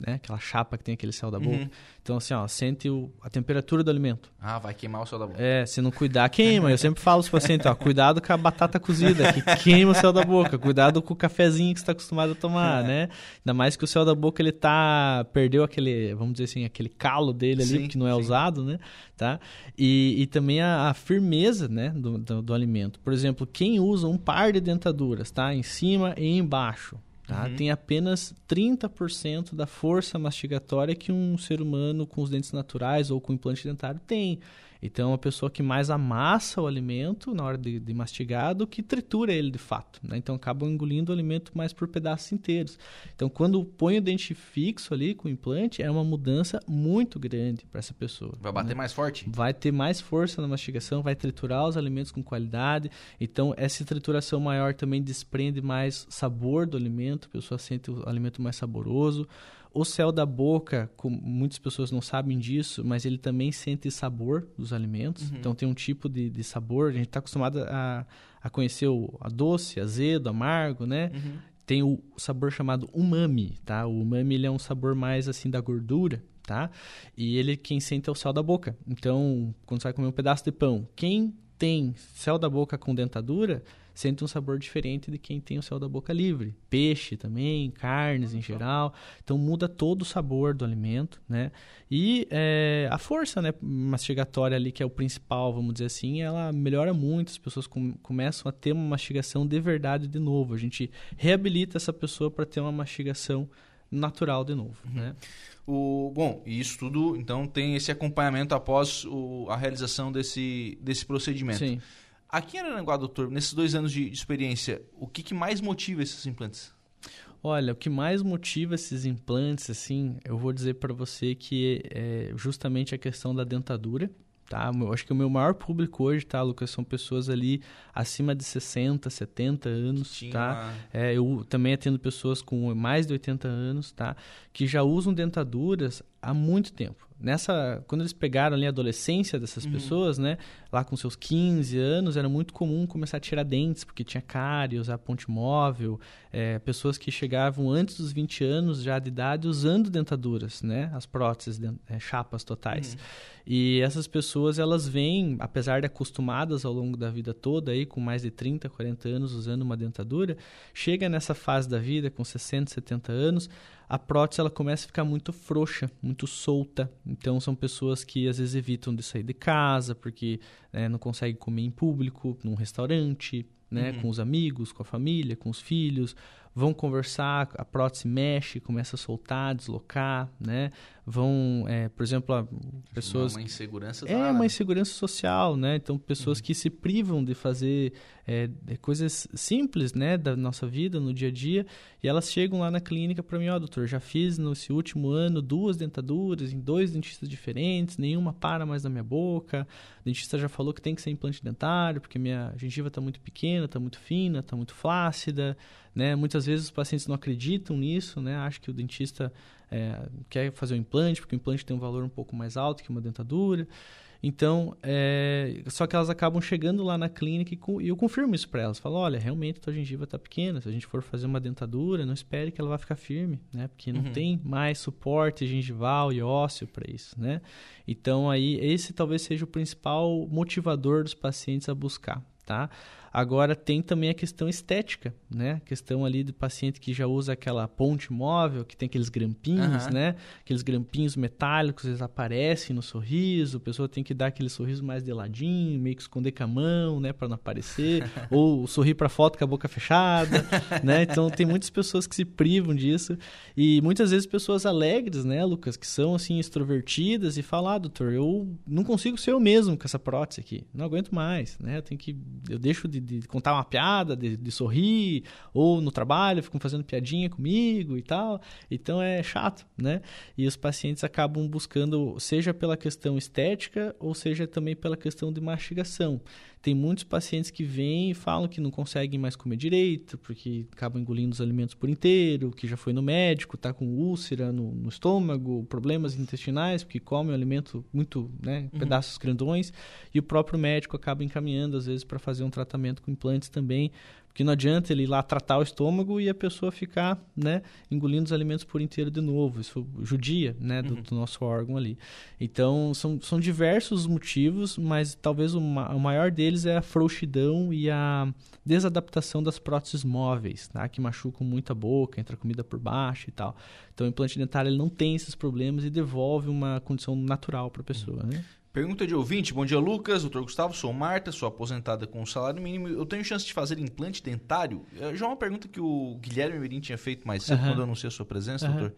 né? Aquela chapa que tem aquele céu da boca. Uhum. Então, assim, ó, sente o, a temperatura do alimento. Ah, vai queimar o céu da boca. É, se não cuidar, queima. Eu sempre falo para os pacientes, ó, cuidado com a batata cozida, que queima o céu da boca. Cuidado com o cafezinho que você está acostumado a tomar, é. né? Ainda mais que o céu da boca, ele tá... Perdeu aquele, vamos dizer assim, aquele calo dele ali, sim, que não é sim. usado, né? Tá? E, e também a, a firmeza, né, do, do, do alimento. Por exemplo, quem usa um par de dentaduras, tá? Em cima e embaixo Tá? Uhum. Tem apenas 30% da força mastigatória que um ser humano com os dentes naturais ou com implante dentário tem. Então, a pessoa que mais amassa o alimento na hora de, de mastigar do que tritura ele de fato. Né? Então, acaba engolindo o alimento mais por pedaços inteiros. Então, quando põe o dente fixo ali com o implante, é uma mudança muito grande para essa pessoa. Vai bater né? mais forte? Vai ter mais força na mastigação, vai triturar os alimentos com qualidade. Então, essa trituração maior também desprende mais sabor do alimento, a pessoa sente o alimento mais saboroso. O céu da boca, muitas pessoas não sabem disso, mas ele também sente sabor dos alimentos. Uhum. Então tem um tipo de, de sabor. A gente está acostumado a, a conhecer o a doce, azedo, amargo, né? Uhum. Tem o sabor chamado umami, tá? O umami ele é um sabor mais assim da gordura, tá? E ele quem sente é o céu da boca. Então, quando você vai comer um pedaço de pão, quem tem céu da boca com dentadura sente um sabor diferente de quem tem o céu da boca livre. Peixe também, carnes em geral. Então muda todo o sabor do alimento, né? E é, a força né, mastigatória ali, que é o principal, vamos dizer assim, ela melhora muito. As pessoas com, começam a ter uma mastigação de verdade de novo. A gente reabilita essa pessoa para ter uma mastigação natural de novo, uhum. né? O, bom, e isso tudo, então, tem esse acompanhamento após o, a realização desse, desse procedimento. Sim. Aqui em Araranguá, doutor, nesses dois anos de, de experiência, o que, que mais motiva esses implantes? Olha, o que mais motiva esses implantes, assim, eu vou dizer para você que é justamente a questão da dentadura, tá? Eu acho que o meu maior público hoje, tá, Lucas, são pessoas ali acima de 60, 70 anos, Tinha tá? É, eu também atendo pessoas com mais de 80 anos, tá? Que já usam dentaduras há muito tempo nessa quando eles pegaram ali a adolescência dessas uhum. pessoas, né, lá com seus 15 anos, era muito comum começar a tirar dentes, porque tinha cárie, usar ponte móvel, é, pessoas que chegavam antes dos 20 anos já de idade usando dentaduras, né, as próteses, é, chapas totais. Uhum. E essas pessoas, elas vêm, apesar de acostumadas ao longo da vida toda aí com mais de 30, 40 anos usando uma dentadura, chega nessa fase da vida com 60, 70 anos, a prótese ela começa a ficar muito frouxa, muito solta. Então são pessoas que às vezes evitam de sair de casa porque né, não conseguem comer em público, num restaurante, né, uhum. com os amigos, com a família, com os filhos, vão conversar, a prótese mexe, começa a soltar, deslocar, né? Vão, é, por exemplo, pessoas... Uma insegurança É, uma insegurança social, né? Então, pessoas uhum. que se privam de fazer é, coisas simples, né, da nossa vida, no dia a dia, e elas chegam lá na clínica para mim, ó, oh, doutor, já fiz nesse último ano duas dentaduras em dois dentistas diferentes, nenhuma para mais na minha boca, o dentista já falou que tem que ser implante dentário, porque minha gengiva está muito pequena, está muito fina, está muito flácida, né? Muitas vezes os pacientes não acreditam nisso, né? Acham que o dentista é, quer fazer um implante, porque o implante tem um valor um pouco mais alto que uma dentadura. Então, é, só que elas acabam chegando lá na clínica e, e eu confirmo isso para elas. Falo, olha, realmente tua gengiva está pequena. Se a gente for fazer uma dentadura, não espere que ela vai ficar firme, né? Porque não uhum. tem mais suporte gengival e ósseo para isso, né? Então, aí, esse talvez seja o principal motivador dos pacientes a buscar, tá? Agora tem também a questão estética, né? A questão ali do paciente que já usa aquela ponte móvel, que tem aqueles grampinhos, uhum. né? Aqueles grampinhos metálicos, eles aparecem no sorriso, a pessoa tem que dar aquele sorriso mais de ladinho, meio que esconder com a mão, né, para não aparecer, ou sorrir para foto com a boca fechada, né? Então tem muitas pessoas que se privam disso e muitas vezes pessoas alegres, né, Lucas, que são assim extrovertidas e falam: "Ah, doutor, eu não consigo ser eu mesmo com essa prótese aqui. Não aguento mais, né? Eu tenho que eu deixo de de, de contar uma piada, de, de, sorrir, ou no trabalho ficam fazendo piadinha comigo e tal. Então é chato, né? E os pacientes acabam buscando, seja pela questão estética, ou seja também pela questão de mastigação. Tem muitos pacientes que vêm e falam que não conseguem mais comer direito, porque acabam engolindo os alimentos por inteiro, que já foi no médico, está com úlcera no, no, estômago, problemas intestinais, porque come o alimento muito, né, uhum. pedaços grandões, e o próprio médico acaba encaminhando, às vezes, para fazer um tratamento com implantes também, porque não adianta ele ir lá tratar o estômago e a pessoa ficar, né, engolindo os alimentos por inteiro de novo. Isso judia, né, do, uhum. do nosso órgão ali. Então, são, são diversos motivos, mas talvez o, ma o maior deles é a frouxidão e a desadaptação das próteses móveis, tá? que machucam muito a boca, entra comida por baixo e tal. Então, o implante dentário ele não tem esses problemas e devolve uma condição natural para a pessoa. Né? Pergunta de ouvinte. Bom dia, Lucas. Doutor Gustavo, sou Marta, sou aposentada com salário mínimo. Eu tenho chance de fazer implante dentário? É, já é uma pergunta que o Guilherme Mirim tinha feito mais cedo, uhum. quando anunciou a sua presença, uhum. doutor.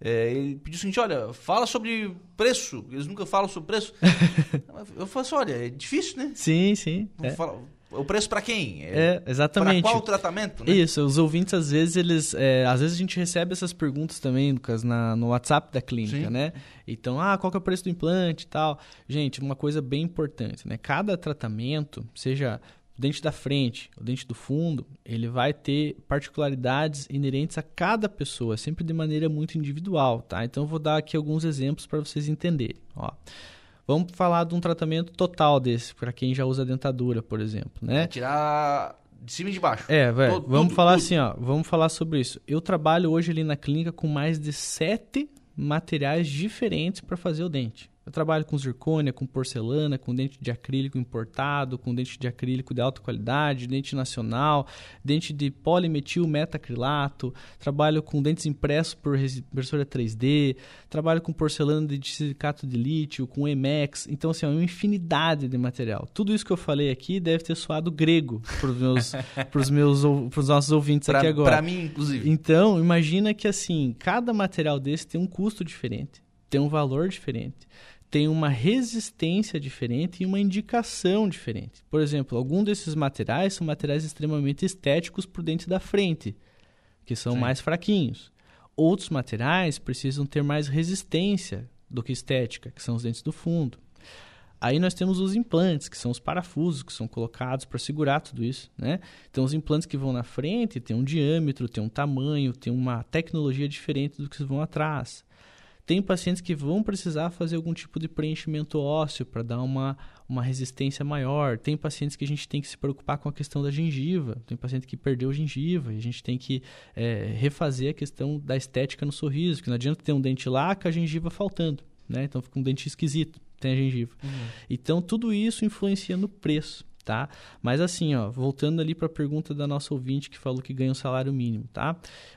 É, ele pediu o seguinte, olha, fala sobre preço. Eles nunca falam sobre preço. eu falo assim, olha, é difícil, né? Sim, sim. É. Fala, o preço para quem? É, exatamente. Para qual tratamento? Né? Isso, os ouvintes às vezes eles, é, às vezes a gente recebe essas perguntas também, Lucas, na, no WhatsApp da clínica, Sim. né? Então, ah, qual que é o preço do implante e tal? Gente, uma coisa bem importante, né? Cada tratamento, seja o dente da frente, o dente do fundo, ele vai ter particularidades inerentes a cada pessoa, sempre de maneira muito individual, tá? Então, eu vou dar aqui alguns exemplos para vocês entenderem. Ó. Vamos falar de um tratamento total desse, para quem já usa dentadura, por exemplo, né? É tirar de cima e de baixo. É, velho. Vamos tudo, falar tudo. assim, ó. Vamos falar sobre isso. Eu trabalho hoje ali na clínica com mais de sete materiais diferentes para fazer o dente. Eu trabalho com zircônia, com porcelana, com dente de acrílico importado, com dente de acrílico de alta qualidade, dente nacional, dente de polimetil metacrilato, trabalho com dentes impressos por impressora 3D, trabalho com porcelana de silicato de lítio, com Emex. Então, assim, é uma infinidade de material. Tudo isso que eu falei aqui deve ter soado grego para os meus, pros meus pros nossos ouvintes pra, aqui agora. Para mim, inclusive. Então, imagina que, assim, cada material desse tem um custo diferente, tem um valor diferente tem uma resistência diferente e uma indicação diferente. Por exemplo, alguns desses materiais são materiais extremamente estéticos para o dente da frente, que são Sim. mais fraquinhos. Outros materiais precisam ter mais resistência do que estética, que são os dentes do fundo. Aí nós temos os implantes, que são os parafusos que são colocados para segurar tudo isso, né? Então os implantes que vão na frente têm um diâmetro, têm um tamanho, têm uma tecnologia diferente do que vão atrás. Tem pacientes que vão precisar fazer algum tipo de preenchimento ósseo para dar uma, uma resistência maior. Tem pacientes que a gente tem que se preocupar com a questão da gengiva. Tem paciente que perdeu gengiva e a gente tem que é, refazer a questão da estética no sorriso, que não adianta ter um dente lá com a gengiva faltando, né? Então fica um dente esquisito, tem a gengiva. Uhum. Então tudo isso influencia no preço tá? Mas assim, ó, voltando ali para a pergunta da nossa ouvinte que falou que ganha um salário mínimo, tá?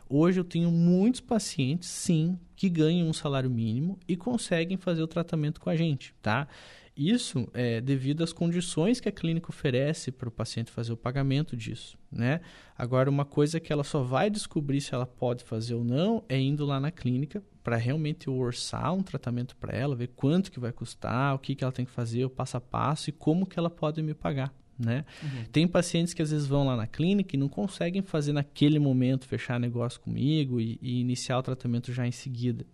Hoje eu tenho muitos pacientes, sim, que ganham um salário mínimo e conseguem fazer o tratamento com a gente, tá? Isso é devido às condições que a clínica oferece para o paciente fazer o pagamento disso, né? Agora, uma coisa que ela só vai descobrir se ela pode fazer ou não é indo lá na clínica para realmente orçar um tratamento para ela, ver quanto que vai custar, o que, que ela tem que fazer, o passo a passo e como que ela pode me pagar né? Uhum. Tem pacientes que às vezes vão lá na clínica e não conseguem fazer naquele momento fechar negócio comigo e, e, iniciar o tratamento já em seguida.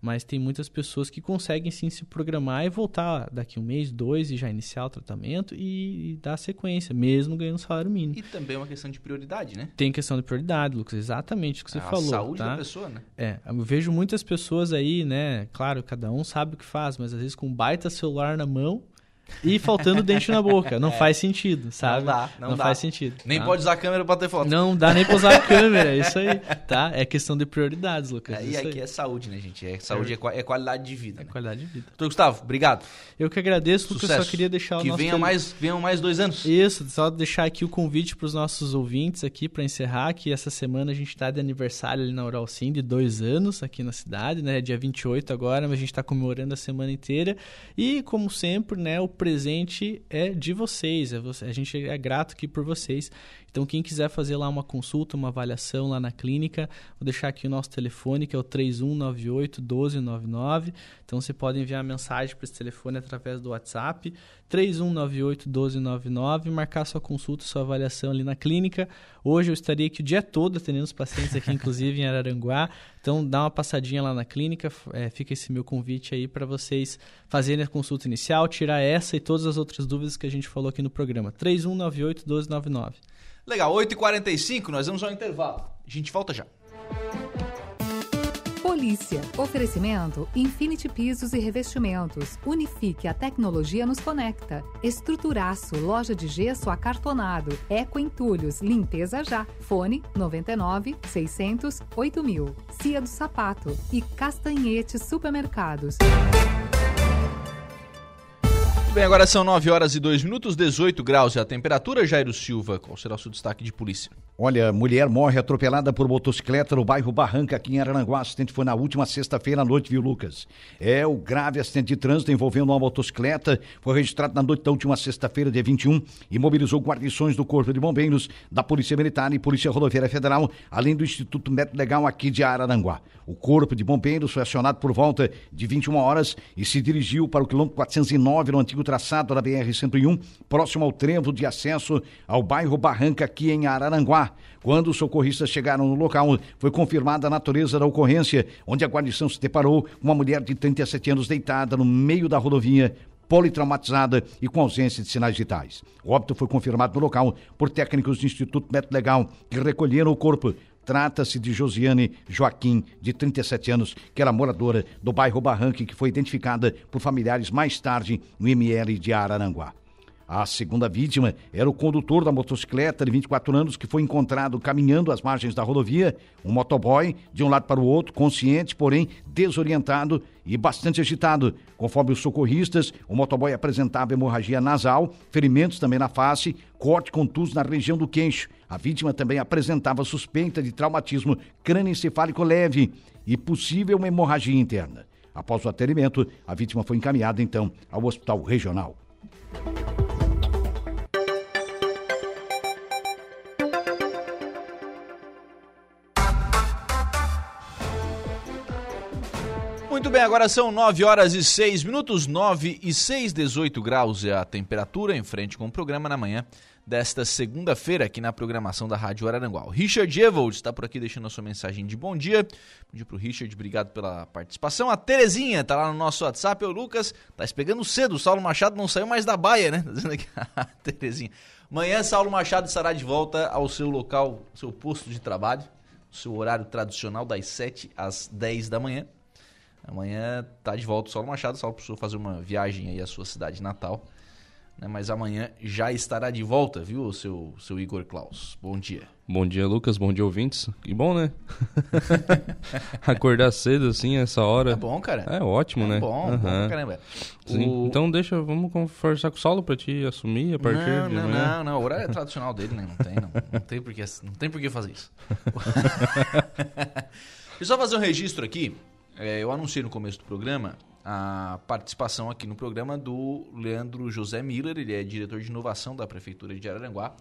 Mas tem muitas pessoas que conseguem sim se programar e voltar daqui um mês, dois e já iniciar o tratamento e, e dar sequência, mesmo ganhando salário mínimo. E também é uma questão de prioridade, né? Tem questão de prioridade, Lucas, exatamente o que você a falou. A saúde tá? da pessoa, né? É, eu vejo muitas pessoas aí, né? Claro, cada um sabe o que faz, mas às vezes com um baita celular na mão e faltando dente na boca. Não é. faz sentido, sabe? Não dá, não, não dá. faz sentido. Nem tá? pode usar a câmera pra ter foto. Não dá nem pra usar a câmera, é isso aí, tá? É questão de prioridades, Lucas. É, e aqui aí. é saúde, né, gente? É, saúde é, é qualidade de vida. É né? qualidade de vida. Doutor Gustavo, obrigado. Eu que agradeço, Sucesso. Lucas. Só queria deixar o que nosso... venha tele... mais venham mais dois anos. Isso, só deixar aqui o convite para os nossos ouvintes aqui para encerrar, que essa semana a gente está de aniversário ali na Oral Sim, de dois anos aqui na cidade, né? Dia 28 agora, mas a gente está comemorando a semana inteira. E, como sempre, né, o presente é de vocês. É a gente é grato aqui por vocês. Então, quem quiser fazer lá uma consulta, uma avaliação lá na clínica, vou deixar aqui o nosso telefone, que é o 3198 1299. Então, você pode enviar mensagem para esse telefone através do WhatsApp, 3198 1299, marcar sua consulta, sua avaliação ali na clínica. Hoje eu estaria aqui o dia todo atendendo os pacientes aqui, inclusive em Araranguá. Então, dá uma passadinha lá na clínica, é, fica esse meu convite aí para vocês fazerem a consulta inicial, tirar essa e todas as outras dúvidas que a gente falou aqui no programa. 3198 1299. Legal, 8h45, nós vamos ao intervalo. A gente volta já. Polícia. Oferecimento Infinity Pisos e Revestimentos. Unifique a tecnologia nos conecta. Estruturaço, loja de gesso acartonado. Eco Entulhos, limpeza já. Fone 99 600 8000. Cia do Sapato e Castanhete Supermercados. Muito bem, agora são 9 horas e 2 minutos, 18 graus é a temperatura. Jairo Silva, qual será o seu destaque de polícia? Olha, mulher morre atropelada por motocicleta no bairro Barranca, aqui em Arananguá. O acidente foi na última sexta-feira à noite, viu, Lucas? É o grave acidente de trânsito envolvendo uma motocicleta. Foi registrado na noite da última sexta-feira, dia 21, e mobilizou guarnições do Corpo de Bombeiros, da Polícia Militar e Polícia Rodoviária Federal, além do Instituto Médico Legal aqui de Araranguá. O Corpo de Bombeiros foi acionado por volta de 21 horas e se dirigiu para o quilômetro 409, no antigo traçado da BR-101, próximo ao trevo de acesso ao bairro Barranca, aqui em Araranguá. Quando os socorristas chegaram no local, foi confirmada a natureza da ocorrência, onde a guarnição se deparou com uma mulher de 37 anos deitada no meio da rodovia, politraumatizada e com ausência de sinais vitais. O óbito foi confirmado no local por técnicos do Instituto Médico Legal, que recolheram o corpo. Trata-se de Josiane Joaquim, de 37 anos, que era moradora do bairro Barranque, que foi identificada por familiares mais tarde no ML de Araranguá. A segunda vítima era o condutor da motocicleta de 24 anos que foi encontrado caminhando às margens da rodovia, um motoboy de um lado para o outro, consciente, porém desorientado e bastante agitado. Conforme os socorristas, o motoboy apresentava hemorragia nasal, ferimentos também na face, corte contuso na região do queixo. A vítima também apresentava suspeita de traumatismo crânioencefálico leve e possível hemorragia interna. Após o atendimento, a vítima foi encaminhada então ao hospital regional. Muito bem, agora são 9 horas e 6 minutos, 9 e 6, 18 graus é a temperatura, em frente com o programa na manhã desta segunda-feira aqui na programação da Rádio Araranguá. O Richard Evold está por aqui deixando a sua mensagem de bom dia. Dia pro Richard, obrigado pela participação. A Terezinha está lá no nosso WhatsApp, o Lucas, tá pegando cedo, o Saulo Machado não saiu mais da baia, né? Tá dizendo aqui, a Terezinha. Amanhã, Saulo Machado estará de volta ao seu local, seu posto de trabalho, seu horário tradicional das 7 às 10 da manhã. Amanhã tá de volta o Saulo Machado. Saulo precisou fazer uma viagem aí à sua cidade natal. Né? Mas amanhã já estará de volta, viu, o seu, seu Igor Klaus? Bom dia. Bom dia, Lucas. Bom dia, ouvintes. Que bom, né? Acordar cedo, assim, essa hora. É bom, cara. É ótimo, é né? Bom, uhum. bom caramba. O... Então deixa, vamos conversar com o Saulo pra te assumir a partir não, de não, amanhã. Não, não, o horário é tradicional dele, né? Não tem, não. Não tem por que, não tem por que fazer isso. Deixa eu só fazer um registro aqui. É, eu anunciei no começo do programa a participação aqui no programa do Leandro José Miller, ele é diretor de inovação da Prefeitura de Araranguá.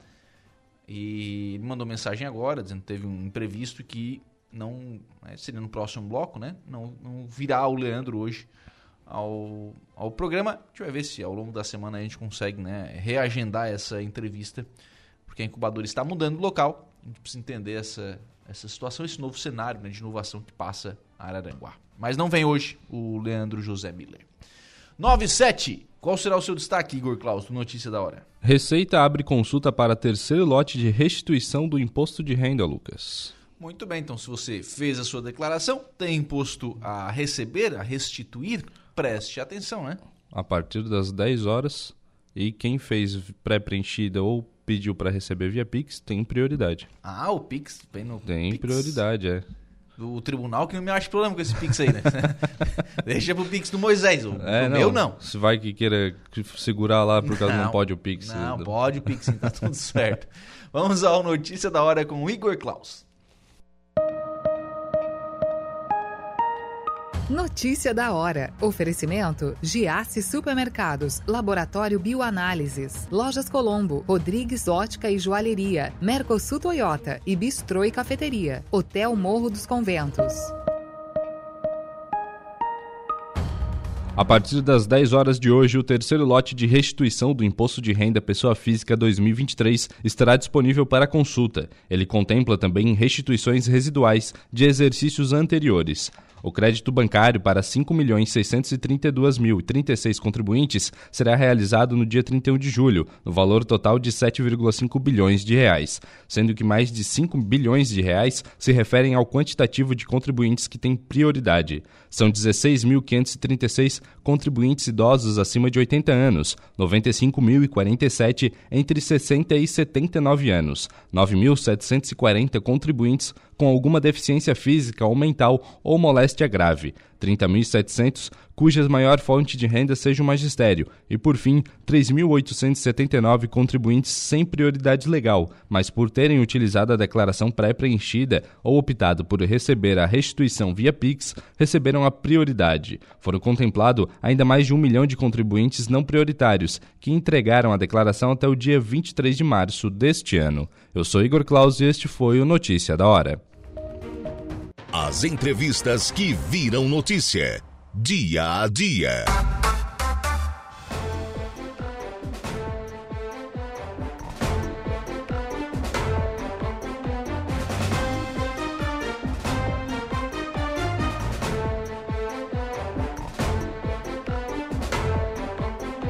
E ele mandou mensagem agora, dizendo que teve um imprevisto que não. Né, seria no próximo bloco, né? Não, não virá o Leandro hoje ao, ao programa. A gente vai ver se ao longo da semana a gente consegue né, reagendar essa entrevista, porque a incubadora está mudando de local. A gente precisa entender essa, essa situação, esse novo cenário né, de inovação que passa a Araranguá. Mas não vem hoje o Leandro José Miller. 97. Qual será o seu destaque, Igor Klaus, Notícia da Hora? Receita abre consulta para terceiro lote de restituição do imposto de renda, Lucas. Muito bem, então se você fez a sua declaração, tem imposto a receber, a restituir, preste atenção, né? A partir das 10 horas, e quem fez pré-preenchida ou pediu para receber via Pix tem prioridade. Ah, o Pix vem no Tem Pix prioridade, é. Do tribunal que não me acha problema com esse Pix aí, né? Deixa pro Pix do Moisés, o É, do meu não. Se vai que queira segurar lá por causa não, pode o Pix. Não, pode o Pix, tá tudo certo. Vamos ao Notícia da Hora com o Igor Klaus. Notícia da hora. Oferecimento: Giasse Supermercados, Laboratório Bioanálises, Lojas Colombo, Rodrigues Ótica e Joalheria, Mercosul Toyota e Bistrô e Cafeteria, Hotel Morro dos Conventos. A partir das 10 horas de hoje, o terceiro lote de restituição do Imposto de Renda Pessoa Física 2023 estará disponível para consulta. Ele contempla também restituições residuais de exercícios anteriores. O crédito bancário para 5.632.036 contribuintes será realizado no dia 31 de julho, no valor total de 7,5 bilhões de reais, sendo que mais de 5 bilhões de reais se referem ao quantitativo de contribuintes que têm prioridade. São 16.536 contribuintes idosos acima de 80 anos, 95.047 entre 60 e 79 anos, 9.740 contribuintes com alguma deficiência física ou mental ou moléstia grave, 30.700 cujas maior fonte de renda seja o magistério, e por fim, 3.879 contribuintes sem prioridade legal, mas por terem utilizado a declaração pré-preenchida ou optado por receber a restituição via Pix, receberam a prioridade. Foram contemplado ainda mais de um milhão de contribuintes não prioritários, que entregaram a declaração até o dia 23 de março deste ano. Eu sou Igor Claus e este foi o Notícia da Hora. As entrevistas que viram notícia. Dia a dia.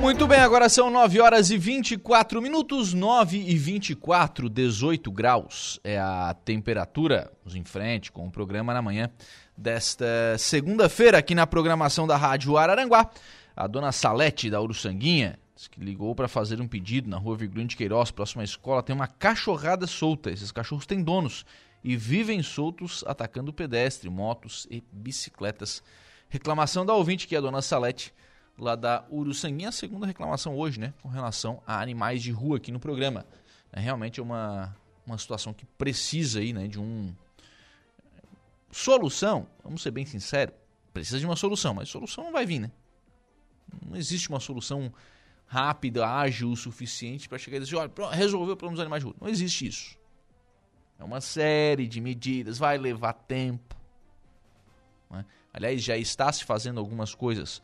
Muito bem, agora são 9 horas e 24 minutos, 9 e 24, 18 graus é a temperatura. Vamos em frente com o programa na manhã desta segunda-feira aqui na programação da Rádio Araranguá. A dona Salete da Uruçanguinha que ligou para fazer um pedido na rua Virgulino de Queiroz, próxima à escola, tem uma cachorrada solta. Esses cachorros têm donos e vivem soltos atacando pedestre, motos e bicicletas. Reclamação da ouvinte que é a dona Salete lá da Uruçanguinha, a segunda reclamação hoje, né, com relação a animais de rua aqui no programa. É realmente uma, uma situação que precisa aí, né, de um solução. Vamos ser bem sinceros, precisa de uma solução, mas solução não vai vir, né? Não existe uma solução rápida, ágil o suficiente para chegar e dizer, olha, resolveu o problema dos animais de rua. Não existe isso. É uma série de medidas, vai levar tempo. Né? Aliás, já está se fazendo algumas coisas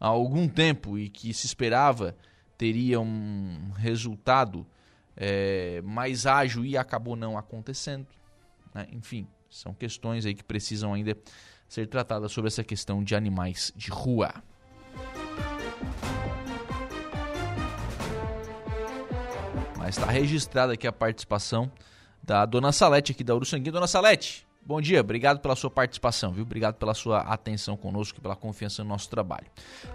há algum tempo e que se esperava teria um resultado é, mais ágil e acabou não acontecendo. Né? Enfim, são questões aí que precisam ainda ser tratadas sobre essa questão de animais de rua. Mas está registrada aqui a participação da Dona Salete aqui da Uruçanguinha. Dona Salete, Bom dia, obrigado pela sua participação, viu? Obrigado pela sua atenção conosco e pela confiança no nosso trabalho.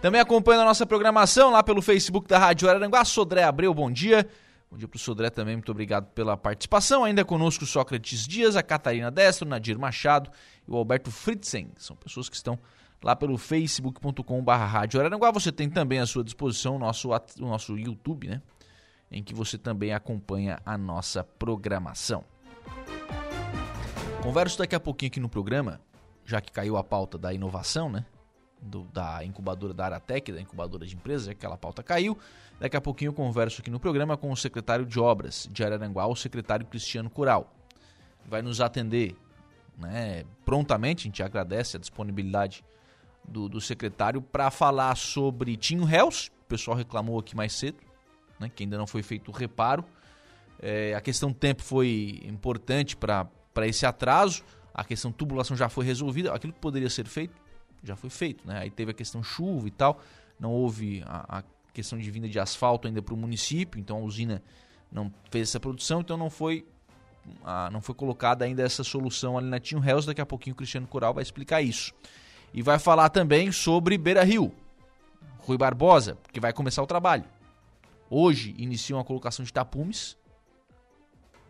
Também acompanhando a nossa programação lá pelo Facebook da Rádio Araranguá, Sodré Abreu, bom dia. Bom dia para o Sodré também, muito obrigado pela participação. Ainda conosco Sócrates Dias, a Catarina Destro, Nadir Machado e o Alberto Fritzen. São pessoas que estão lá pelo facebook.com.br Rádio Araranguá. Você tem também à sua disposição o nosso, o nosso YouTube, né? Em que você também acompanha a nossa programação. Converso daqui a pouquinho aqui no programa, já que caiu a pauta da inovação, né? do, da incubadora da Aratec, da incubadora de empresas, já que aquela pauta caiu. Daqui a pouquinho eu converso aqui no programa com o secretário de Obras de Araranguá, o secretário Cristiano Cural. Vai nos atender né, prontamente, a gente agradece a disponibilidade do, do secretário para falar sobre Tinho Hells, o pessoal reclamou aqui mais cedo, né, que ainda não foi feito o reparo. É, a questão tempo foi importante para esse atraso, a questão tubulação já foi resolvida, aquilo que poderia ser feito já foi feito. Né? Aí teve a questão chuva e tal, não houve a, a questão de vinda de asfalto ainda para o município, então a usina não fez essa produção, então não foi a, não foi colocada ainda essa solução ali na Tinho Hells. Daqui a pouquinho o Cristiano Coral vai explicar isso. E vai falar também sobre Beira Rio, Rui Barbosa, que vai começar o trabalho. Hoje iniciam a colocação de tapumes,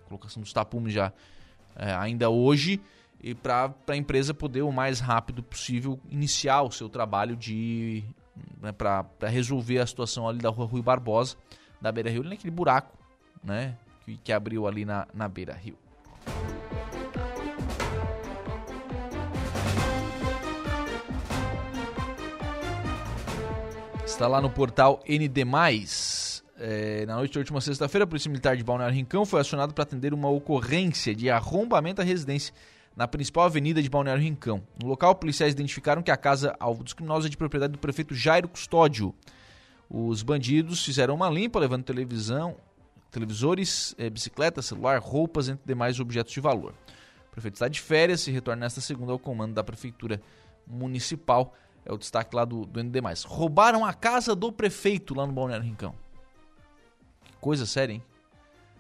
colocação dos tapumes já é, ainda hoje, e para a empresa poder o mais rápido possível iniciar o seu trabalho de né, para resolver a situação ali da rua Rui Barbosa, da Beira Rio, naquele buraco né, que, que abriu ali na, na Beira Rio. Está lá no portal ND+. É, na noite da última sexta-feira, a Polícia Militar de Balneário Rincão foi acionado para atender uma ocorrência de arrombamento à residência na principal avenida de Balneário Rincão. No local, policiais identificaram que a casa alvo dos criminosos é de propriedade do prefeito Jairo Custódio. Os bandidos fizeram uma limpa, levando televisão, televisores, é, bicicleta, celular, roupas, entre demais objetos de valor. O prefeito está de férias e retorna nesta segunda ao comando da prefeitura municipal. É o destaque lá do, do ND+. Roubaram a casa do prefeito lá no Balneário Rincão. Coisa séria, hein?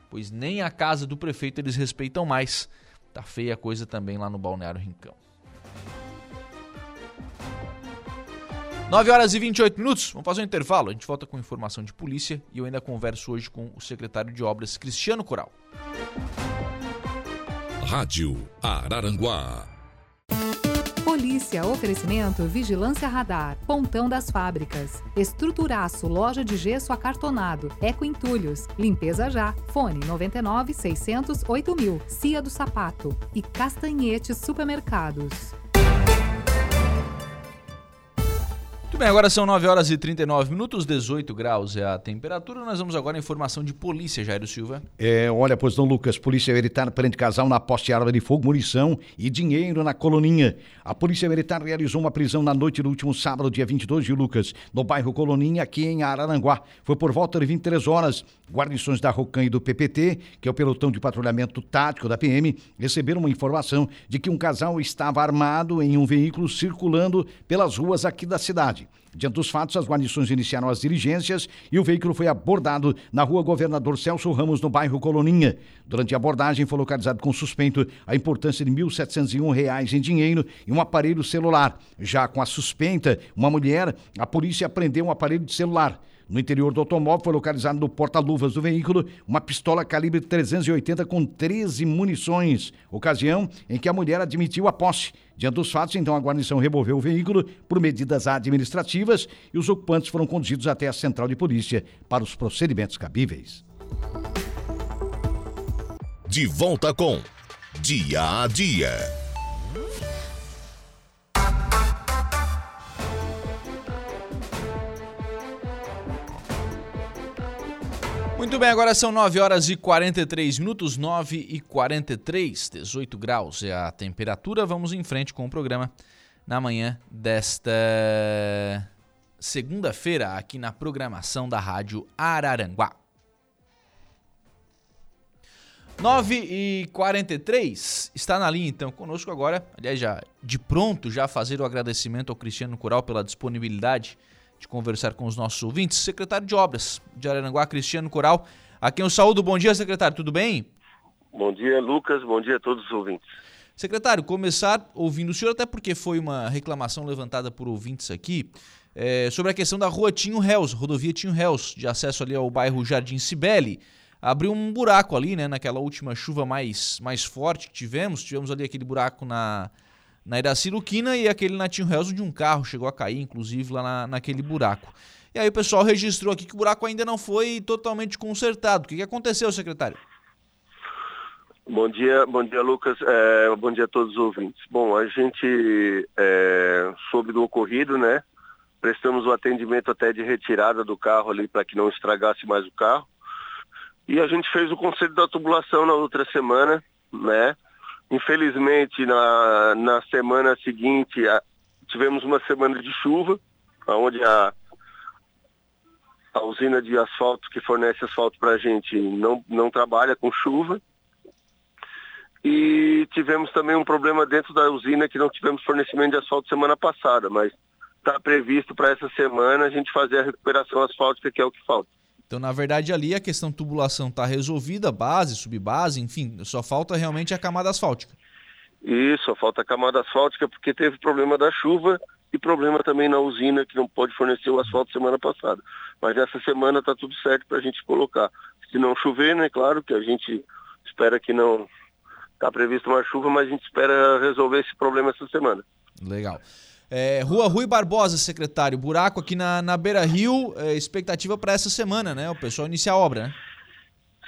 Pois nem a casa do prefeito eles respeitam mais. Tá feia a coisa também lá no Balneário Rincão. 9 horas e 28 minutos, vamos fazer um intervalo. A gente volta com informação de polícia e eu ainda converso hoje com o secretário de Obras, Cristiano Coral. Rádio Araranguá. Polícia, oferecimento Vigilância Radar, Pontão das Fábricas, Estruturaço, Loja de Gesso Acartonado, Eco Entulhos, Limpeza Já, Fone 99 600 8000, Cia do Sapato e Castanhetes Supermercados. Bem, agora são 9 horas e 39 minutos, 18 graus é a temperatura. Nós vamos agora à informação de polícia, Jairo Silva. É, olha, pois não, Lucas, polícia militar prende casal na poste de arma de fogo, munição e dinheiro na coloninha. A polícia militar realizou uma prisão na noite do último sábado, dia 22 de Lucas, no bairro Coloninha, aqui em Araranguá. Foi por volta de 23 horas. Guarnições da Rocan e do PPT, que é o pelotão de patrulhamento tático da PM, receberam uma informação de que um casal estava armado em um veículo circulando pelas ruas aqui da cidade. Diante dos fatos, as guarnições iniciaram as diligências e o veículo foi abordado na rua Governador Celso Ramos, no bairro Coloninha. Durante a abordagem, foi localizado com suspeito a importância de R$ 1.701 em dinheiro e um aparelho celular. Já com a suspeita, uma mulher, a polícia apreendeu um aparelho de celular. No interior do automóvel foi localizado no porta-luvas do veículo uma pistola calibre 380 com 13 munições, ocasião em que a mulher admitiu a posse. Diante dos fatos, então, a guarnição removeu o veículo por medidas administrativas e os ocupantes foram conduzidos até a central de polícia para os procedimentos cabíveis. De volta com Dia a Dia. Bem, agora são 9 horas e 43 minutos, 9 e 43, 18 graus é a temperatura. Vamos em frente com o programa na manhã desta segunda-feira, aqui na programação da Rádio Araranguá. 9 e 43 está na linha então conosco agora, aliás, já de pronto, já fazer o agradecimento ao Cristiano Cural pela disponibilidade de conversar com os nossos ouvintes. Secretário de Obras de Araranguá, Cristiano Coral. A quem eu saúdo. Bom dia, secretário. Tudo bem? Bom dia, Lucas. Bom dia a todos os ouvintes. Secretário, começar ouvindo o senhor, até porque foi uma reclamação levantada por ouvintes aqui, é, sobre a questão da rua Tinho Hells, rodovia Tinho Hells, de acesso ali ao bairro Jardim Cibele. Abriu um buraco ali, né, naquela última chuva mais, mais forte que tivemos. Tivemos ali aquele buraco na, na Iraci Luquina e aquele Natinho Hells de um carro chegou a cair, inclusive, lá na, naquele buraco. E aí o pessoal registrou aqui que o buraco ainda não foi totalmente consertado. O que, que aconteceu, secretário? Bom dia, bom dia, Lucas. É, bom dia a todos os ouvintes. Bom, a gente é, soube do ocorrido, né? Prestamos o atendimento até de retirada do carro ali para que não estragasse mais o carro. E a gente fez o conselho da tubulação na outra semana, né? Infelizmente, na, na semana seguinte, a, tivemos uma semana de chuva, onde a, a usina de asfalto que fornece asfalto para a gente não, não trabalha com chuva. E tivemos também um problema dentro da usina que não tivemos fornecimento de asfalto semana passada, mas está previsto para essa semana a gente fazer a recuperação asfáltica, que é o que falta. Então, na verdade, ali a questão tubulação está resolvida, base, subbase, enfim, só falta realmente a camada asfáltica. Isso, só falta a camada asfáltica porque teve problema da chuva e problema também na usina que não pode fornecer o asfalto semana passada. Mas essa semana está tudo certo para a gente colocar. Se não chover, né, claro que a gente espera que não está previsto uma chuva, mas a gente espera resolver esse problema essa semana. Legal. É, Rua Rui Barbosa, secretário, buraco aqui na, na Beira Rio, é, expectativa para essa semana, né? O pessoal iniciar a obra, né?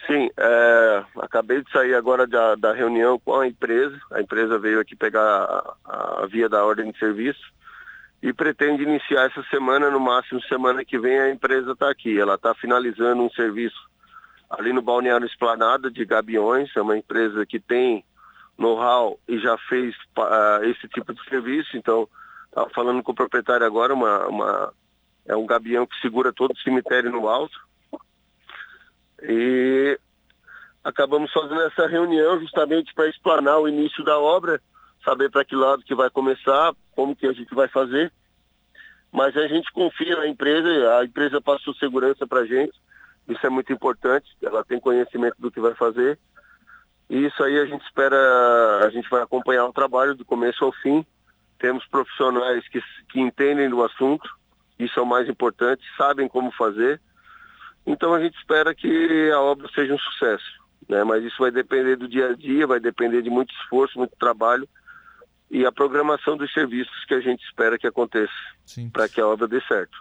Sim, é, acabei de sair agora da, da, reunião com a empresa. A empresa veio aqui pegar a, a via da ordem de serviço e pretende iniciar essa semana, no máximo semana que vem a empresa está aqui. Ela está finalizando um serviço ali no Balneário Esplanada de Gabiões, é uma empresa que tem know-how e já fez uh, esse tipo de serviço, então estava falando com o proprietário agora, uma, uma, é um gabião que segura todo o cemitério no alto. E acabamos fazendo essa reunião justamente para explanar o início da obra, saber para que lado que vai começar, como que a gente vai fazer. Mas a gente confia na empresa, a empresa passou segurança para a gente, isso é muito importante, ela tem conhecimento do que vai fazer. E isso aí a gente espera, a gente vai acompanhar o trabalho do começo ao fim. Temos profissionais que, que entendem do assunto, isso é o mais importante, sabem como fazer. Então a gente espera que a obra seja um sucesso. Né? Mas isso vai depender do dia a dia, vai depender de muito esforço, muito trabalho e a programação dos serviços que a gente espera que aconteça para que a obra dê certo.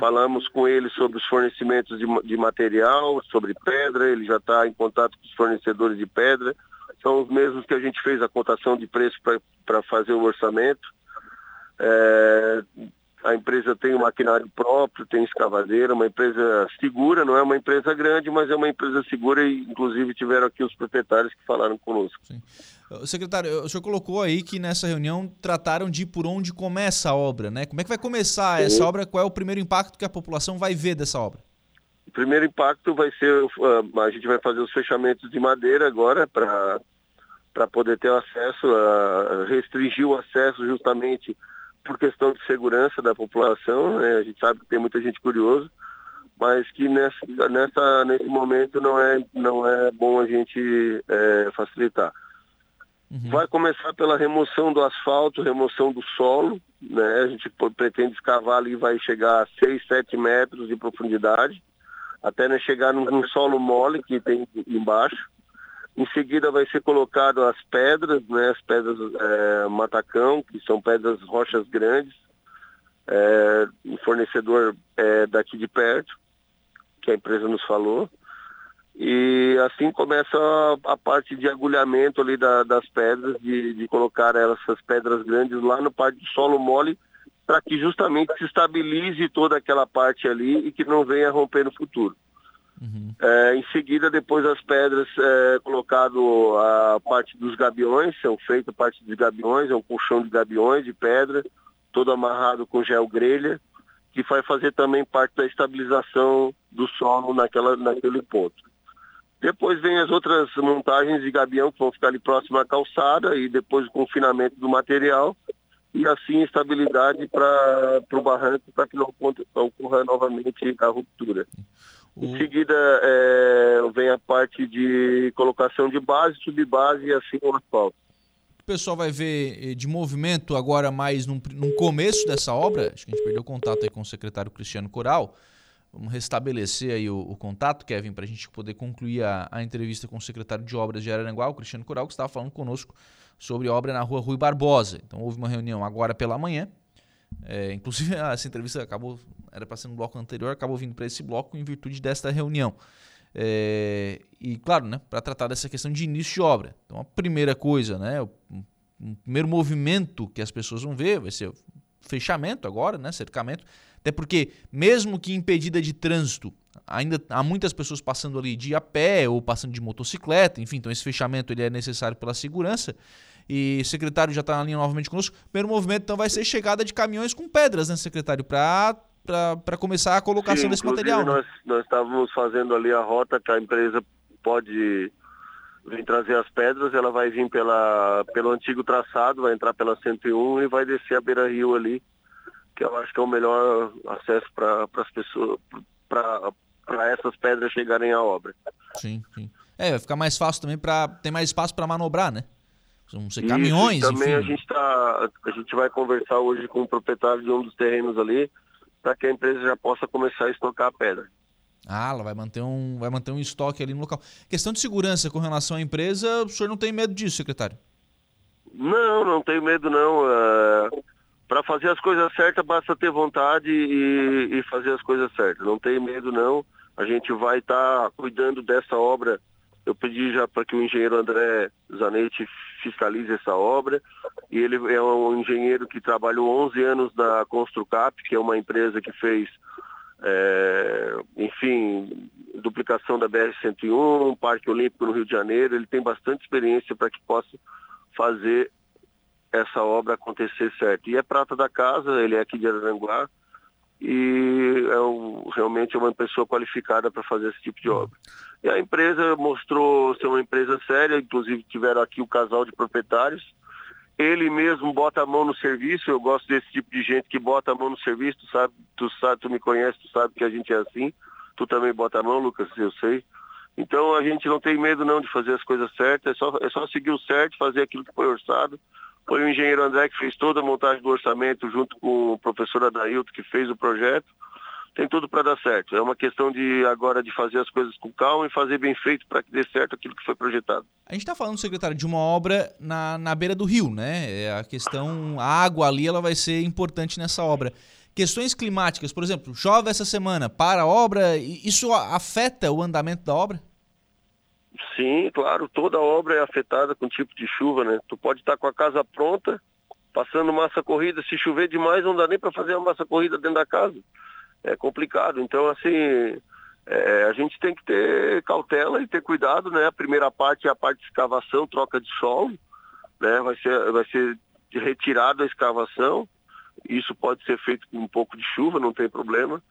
Falamos com ele sobre os fornecimentos de, de material, sobre pedra, ele já está em contato com os fornecedores de pedra. São os mesmos que a gente fez a cotação de preço para fazer o orçamento. É, a empresa tem um maquinário próprio, tem escavadeira, uma empresa segura, não é uma empresa grande, mas é uma empresa segura e inclusive tiveram aqui os proprietários que falaram conosco. Sim. Secretário, o senhor colocou aí que nessa reunião trataram de por onde começa a obra, né? Como é que vai começar Sim. essa obra? Qual é o primeiro impacto que a população vai ver dessa obra? O primeiro impacto vai ser, uh, a gente vai fazer os fechamentos de madeira agora para para poder ter acesso, a restringir o acesso justamente por questão de segurança da população, né? a gente sabe que tem muita gente curiosa, mas que nessa, nessa, nesse momento não é, não é bom a gente é, facilitar. Uhum. Vai começar pela remoção do asfalto, remoção do solo, né? A gente pretende escavar ali, vai chegar a 6, 7 metros de profundidade, até né, chegar num, num solo mole que tem embaixo. Em seguida vai ser colocado as pedras, né, as pedras é, matacão, que são pedras rochas grandes, é, um fornecedor é, daqui de perto, que a empresa nos falou. E assim começa a, a parte de agulhamento ali da, das pedras, de, de colocar essas pedras grandes lá no parte de solo mole, para que justamente se estabilize toda aquela parte ali e que não venha romper no futuro. Uhum. É, em seguida, depois as pedras, é, colocado a parte dos gabiões, são feitas parte dos gabiões, é um colchão de gabiões, de pedra, todo amarrado com gel grelha, que vai fazer também parte da estabilização do solo naquela, naquele ponto. Depois vem as outras montagens de gabião que vão ficar ali próximo à calçada e depois o confinamento do material e assim estabilidade para o barranco para que não ocorra novamente a ruptura. Em seguida é, vem a parte de colocação de base, subbase e assim o asfalto. O pessoal vai ver eh, de movimento agora mais no, no começo dessa obra. Acho que a gente perdeu contato aí com o secretário Cristiano Coral. Vamos restabelecer aí o, o contato, Kevin, para a gente poder concluir a, a, entrevista com o secretário de obras de Araranguá, o Cristiano Coral, que estava falando conosco sobre obra na rua Rui Barbosa. Então houve uma reunião agora pela manhã. É, inclusive, essa entrevista acabou era para ser no bloco anterior, acabou vindo para esse bloco em virtude desta reunião. É, e claro, né, para tratar dessa questão de início de obra. Então a primeira coisa, né, o, um primeiro movimento que as pessoas vão ver vai ser o fechamento agora, né, cercamento, até porque mesmo que impedida de trânsito, ainda há muitas pessoas passando ali de a pé ou passando de motocicleta, enfim, então esse fechamento ele é necessário pela segurança. E o secretário já está na linha novamente conosco. Primeiro movimento então vai ser chegada de caminhões com pedras, né, secretário, para para começar a colocação Sim, desse material. Nós, né? nós estávamos fazendo ali a rota que a empresa pode vir trazer as pedras, ela vai vir pela, pelo antigo traçado, vai entrar pela 101 e vai descer a Beira Rio ali, que eu acho que é o melhor acesso para as pessoas, para essas pedras chegarem à obra. Sim, sim. É, vai ficar mais fácil também para ter mais espaço para manobrar, né? Vão ser caminhões, Isso, também enfim. a gente tá, a gente vai conversar hoje com o proprietário de um dos terrenos ali, para que a empresa já possa começar a estocar a pedra. Ah, ela vai manter um, vai manter um estoque ali no local. Questão de segurança com relação à empresa, o senhor não tem medo disso, secretário? Não, não tenho medo não. É... Para fazer as coisas certas basta ter vontade e, e, fazer as coisas certas. Não tenho medo não. A gente vai estar tá cuidando dessa obra. Eu pedi já para que o engenheiro André Zanetti fiscalize essa obra. E ele é um engenheiro que trabalhou 11 anos na Construcap, que é uma empresa que fez, é, enfim, duplicação da BR-101, Parque Olímpico no Rio de Janeiro. Ele tem bastante experiência para que possa fazer essa obra acontecer certo. E é prata da casa, ele é aqui de Araranguá e é um, realmente é uma pessoa qualificada para fazer esse tipo de obra. E a empresa mostrou ser uma empresa séria, inclusive tiveram aqui o casal de proprietários. Ele mesmo bota a mão no serviço, eu gosto desse tipo de gente que bota a mão no serviço, tu sabe, tu sabe, tu me conhece, tu sabe que a gente é assim. Tu também bota a mão, Lucas, eu sei. Então a gente não tem medo não de fazer as coisas certas, é só, é só seguir o certo, fazer aquilo que foi orçado. Foi o engenheiro André que fez toda a montagem do orçamento junto com o professor Adailton que fez o projeto tem tudo para dar certo. É uma questão de agora de fazer as coisas com calma e fazer bem feito para que dê certo aquilo que foi projetado. A gente está falando, secretário, de uma obra na, na beira do rio, né? É a questão, a água ali, ela vai ser importante nessa obra. Questões climáticas, por exemplo, chove essa semana, para a obra, isso afeta o andamento da obra? Sim, claro, toda obra é afetada com tipo de chuva, né? Tu pode estar com a casa pronta, passando massa corrida, se chover demais não dá nem para fazer a massa corrida dentro da casa é complicado. Então, assim, é, a gente tem que ter cautela e ter cuidado, né? A primeira parte é a parte de escavação, troca de solo, né? Vai ser, vai ser retirada a escavação. Isso pode ser feito com um pouco de chuva, não tem problema.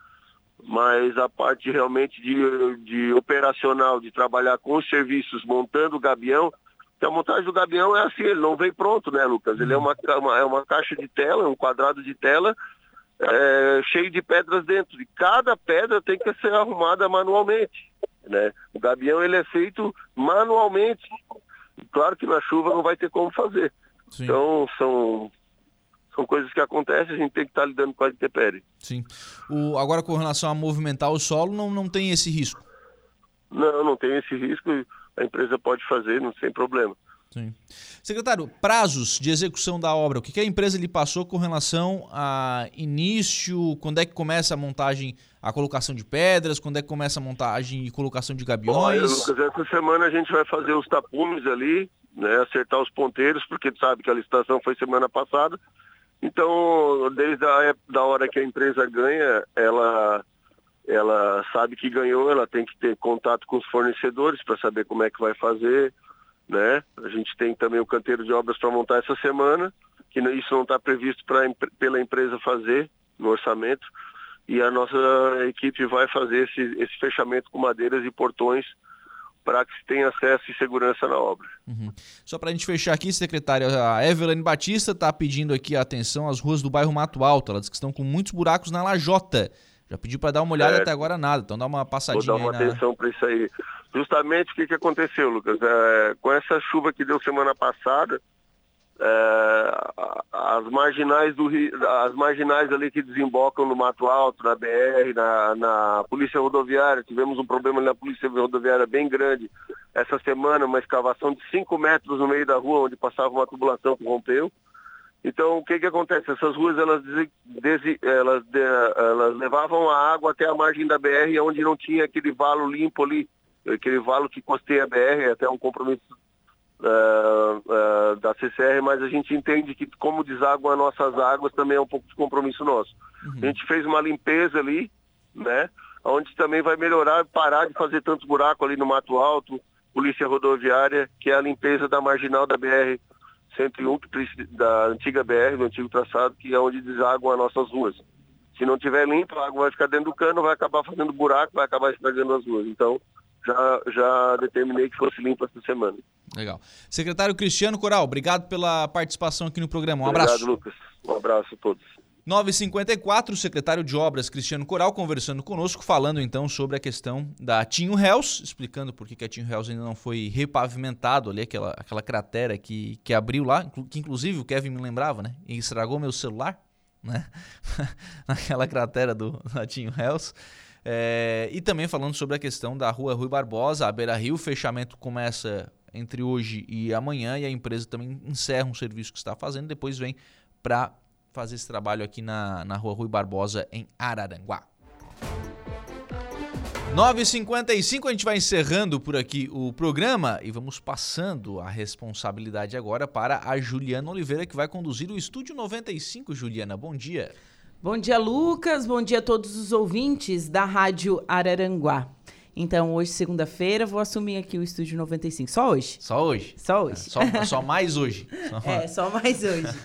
Mas a parte realmente de, de operacional, de trabalhar com os serviços, montando o gabião, que a montagem do gabião é assim, ele não vem pronto, né, Lucas? Ele é uma, uma, é uma caixa de tela, é um quadrado de tela é, cheio de pedras dentro. E cada pedra tem que ser arrumada manualmente. Né? O gabião ele é feito manualmente. Claro que na chuva não vai ter como fazer. Sim. Então são, são coisas que acontecem, a gente tem que estar lidando com a intempérie. Sim. O, agora com relação a movimentar o solo, não, não tem esse risco? Não, não tem esse risco. A empresa pode fazer, não sem problema. Sim. Secretário, prazos de execução da obra, o que, a empresa lhe passou com relação a início, quando é que começa a montagem, a colocação de pedras, quando é que começa a montagem e colocação de gabiões? Olha, Lucas, essa semana a gente vai fazer os tapumes ali, né, acertar os ponteiros, porque sabe que a licitação foi semana passada. Então, desde a da hora que a empresa ganha, ela ela sabe que ganhou, ela tem que ter contato com os fornecedores para saber como é que vai fazer, né? A gente tem também o canteiro de obras para montar essa semana, que isso não está previsto pra, pela empresa fazer no orçamento. E a nossa equipe vai fazer esse, esse fechamento com madeiras e portões para que se tenha acesso e segurança na obra. Uhum. Só para a gente fechar aqui, secretário, a Evelyn Batista está pedindo aqui a atenção às ruas do bairro Mato Alto. Elas que estão com muitos buracos na lajota. Já pediu para dar uma olhada até agora nada, então dá uma passadinha Vou dar uma na... atenção para isso aí. Justamente o que, que aconteceu, Lucas? É, com essa chuva que deu semana passada, é, as marginais do as marginais ali que desembocam no Mato Alto, na BR, na, na Polícia Rodoviária, tivemos um problema na Polícia Rodoviária bem grande essa semana, uma escavação de 5 metros no meio da rua, onde passava uma tubulação que rompeu. Então, o que que acontece? Essas ruas, elas, elas, elas levavam a água até a margem da BR, onde não tinha aquele valo limpo ali, aquele valo que costeia a BR, até um compromisso uh, uh, da CCR, mas a gente entende que como deságua nossas águas também é um pouco de compromisso nosso. Uhum. A gente fez uma limpeza ali, né? Onde também vai melhorar, parar de fazer tantos buracos ali no Mato Alto, Polícia Rodoviária, que é a limpeza da marginal da BR 101, da antiga BR, do antigo traçado, que é onde deságua as nossas ruas. Se não tiver limpo, a água vai ficar dentro do cano, vai acabar fazendo buraco, vai acabar estragando as ruas. Então, já, já determinei que fosse limpo essa semana. Legal. Secretário Cristiano Coral, obrigado pela participação aqui no programa. Um obrigado, abraço. Obrigado, Lucas. Um abraço a todos. 954, o secretário de Obras, Cristiano Coral, conversando conosco, falando então sobre a questão da Tinho Hells, explicando por que a Tinho Hells ainda não foi repavimentado ali, aquela, aquela cratera que, que abriu lá, que inclusive o Kevin me lembrava, né? E estragou meu celular, né? Naquela cratera do, da Tinho Hells. É, e também falando sobre a questão da rua Rui Barbosa, a Beira Rio, o fechamento começa entre hoje e amanhã e a empresa também encerra um serviço que está fazendo, depois vem para fazer esse trabalho aqui na, na rua Rui Barbosa, em Araranguá. 9h55, a gente vai encerrando por aqui o programa e vamos passando a responsabilidade agora para a Juliana Oliveira, que vai conduzir o Estúdio 95. Juliana, bom dia. Bom dia, Lucas. Bom dia a todos os ouvintes da Rádio Araranguá. Então, hoje, segunda-feira, vou assumir aqui o Estúdio 95. Só hoje? Só hoje? Só hoje. É, só, só, mais hoje. Só... É, só mais hoje.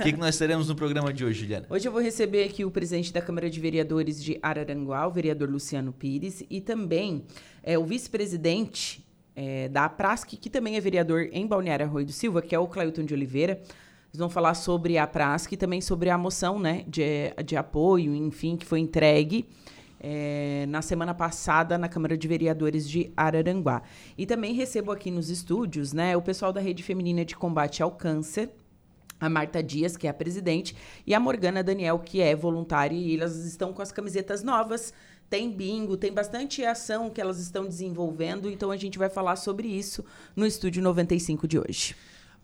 O que, que nós teremos no programa de hoje, Juliana? Hoje eu vou receber aqui o presidente da Câmara de Vereadores de Araranguá, o vereador Luciano Pires, e também é, o vice-presidente é, da Prasc, que também é vereador em Balneário Arroio do Silva, que é o Clailton de Oliveira. Eles vão falar sobre a Prasc e também sobre a moção né, de, de apoio, enfim, que foi entregue é, na semana passada na Câmara de Vereadores de Araranguá. E também recebo aqui nos estúdios né, o pessoal da Rede Feminina de Combate ao Câncer, a Marta Dias, que é a presidente, e a Morgana Daniel, que é voluntária, e elas estão com as camisetas novas. Tem bingo, tem bastante ação que elas estão desenvolvendo, então a gente vai falar sobre isso no Estúdio 95 de hoje.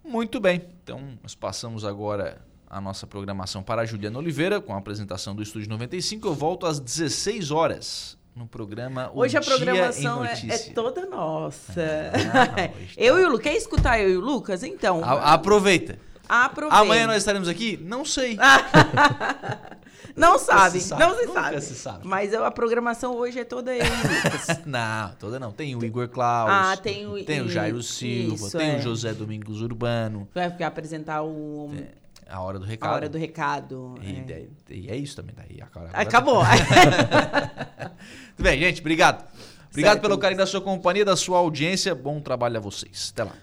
Muito bem, então nós passamos agora a nossa programação para a Juliana Oliveira, com a apresentação do Estúdio 95. Eu volto às 16 horas no programa o Hoje a programação é, é, toda nossa. Ah, eu e o Lucas. Quer escutar eu e o Lucas? Então. A, aproveita. Aproveita. Amanhã nós estaremos aqui? Não sei. não sabe, se sabe, não se sabe. se sabe. Mas a programação hoje é toda eu, não, toda não. Tem o Igor Klaus. Ah, tem o Tem o Jairo Silva, isso, tem é. o José Domingos Urbano. Vai apresentar o tem. A hora do recado. A hora do recado. E é, e é isso também. Daí, agora, Acabou. Tudo bem, gente. Obrigado. Obrigado certo. pelo carinho da sua companhia, da sua audiência. Bom trabalho a vocês. Até lá.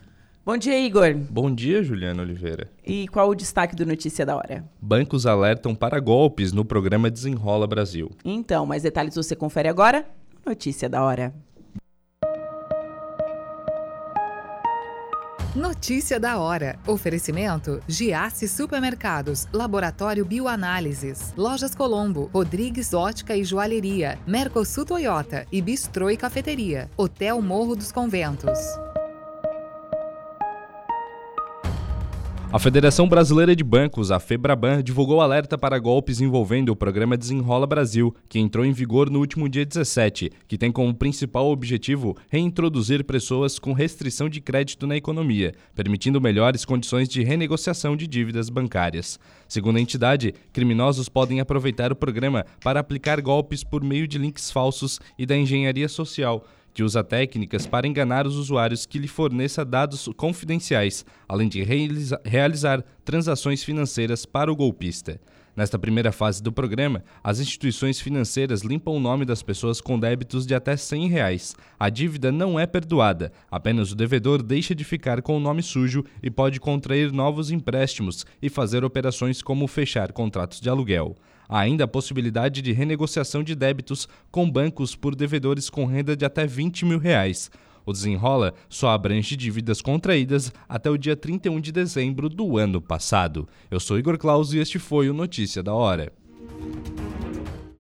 Bom dia, Igor. Bom dia, Juliana Oliveira. E qual o destaque do Notícia da Hora? Bancos alertam para golpes no programa Desenrola Brasil. Então, mais detalhes você confere agora. Notícia da Hora. Notícia da hora. Oferecimento: Giasse Supermercados, Laboratório Bioanálises, Lojas Colombo, Rodrigues Ótica e Joalheria, Mercosul Toyota e Bistrô e Cafeteria, Hotel Morro dos Conventos. A Federação Brasileira de Bancos, a FEBRABAN, divulgou alerta para golpes envolvendo o programa Desenrola Brasil, que entrou em vigor no último dia 17, que tem como principal objetivo reintroduzir pessoas com restrição de crédito na economia, permitindo melhores condições de renegociação de dívidas bancárias. Segundo a entidade, criminosos podem aproveitar o programa para aplicar golpes por meio de links falsos e da engenharia social que usa técnicas para enganar os usuários que lhe forneça dados confidenciais, além de realiza realizar transações financeiras para o golpista. Nesta primeira fase do programa, as instituições financeiras limpam o nome das pessoas com débitos de até 100 reais. A dívida não é perdoada, apenas o devedor deixa de ficar com o nome sujo e pode contrair novos empréstimos e fazer operações como fechar contratos de aluguel. Há ainda a possibilidade de renegociação de débitos com bancos por devedores com renda de até 20 mil reais. O desenrola só abrange dívidas contraídas até o dia 31 de dezembro do ano passado. Eu sou Igor Claus e este foi o Notícia da Hora.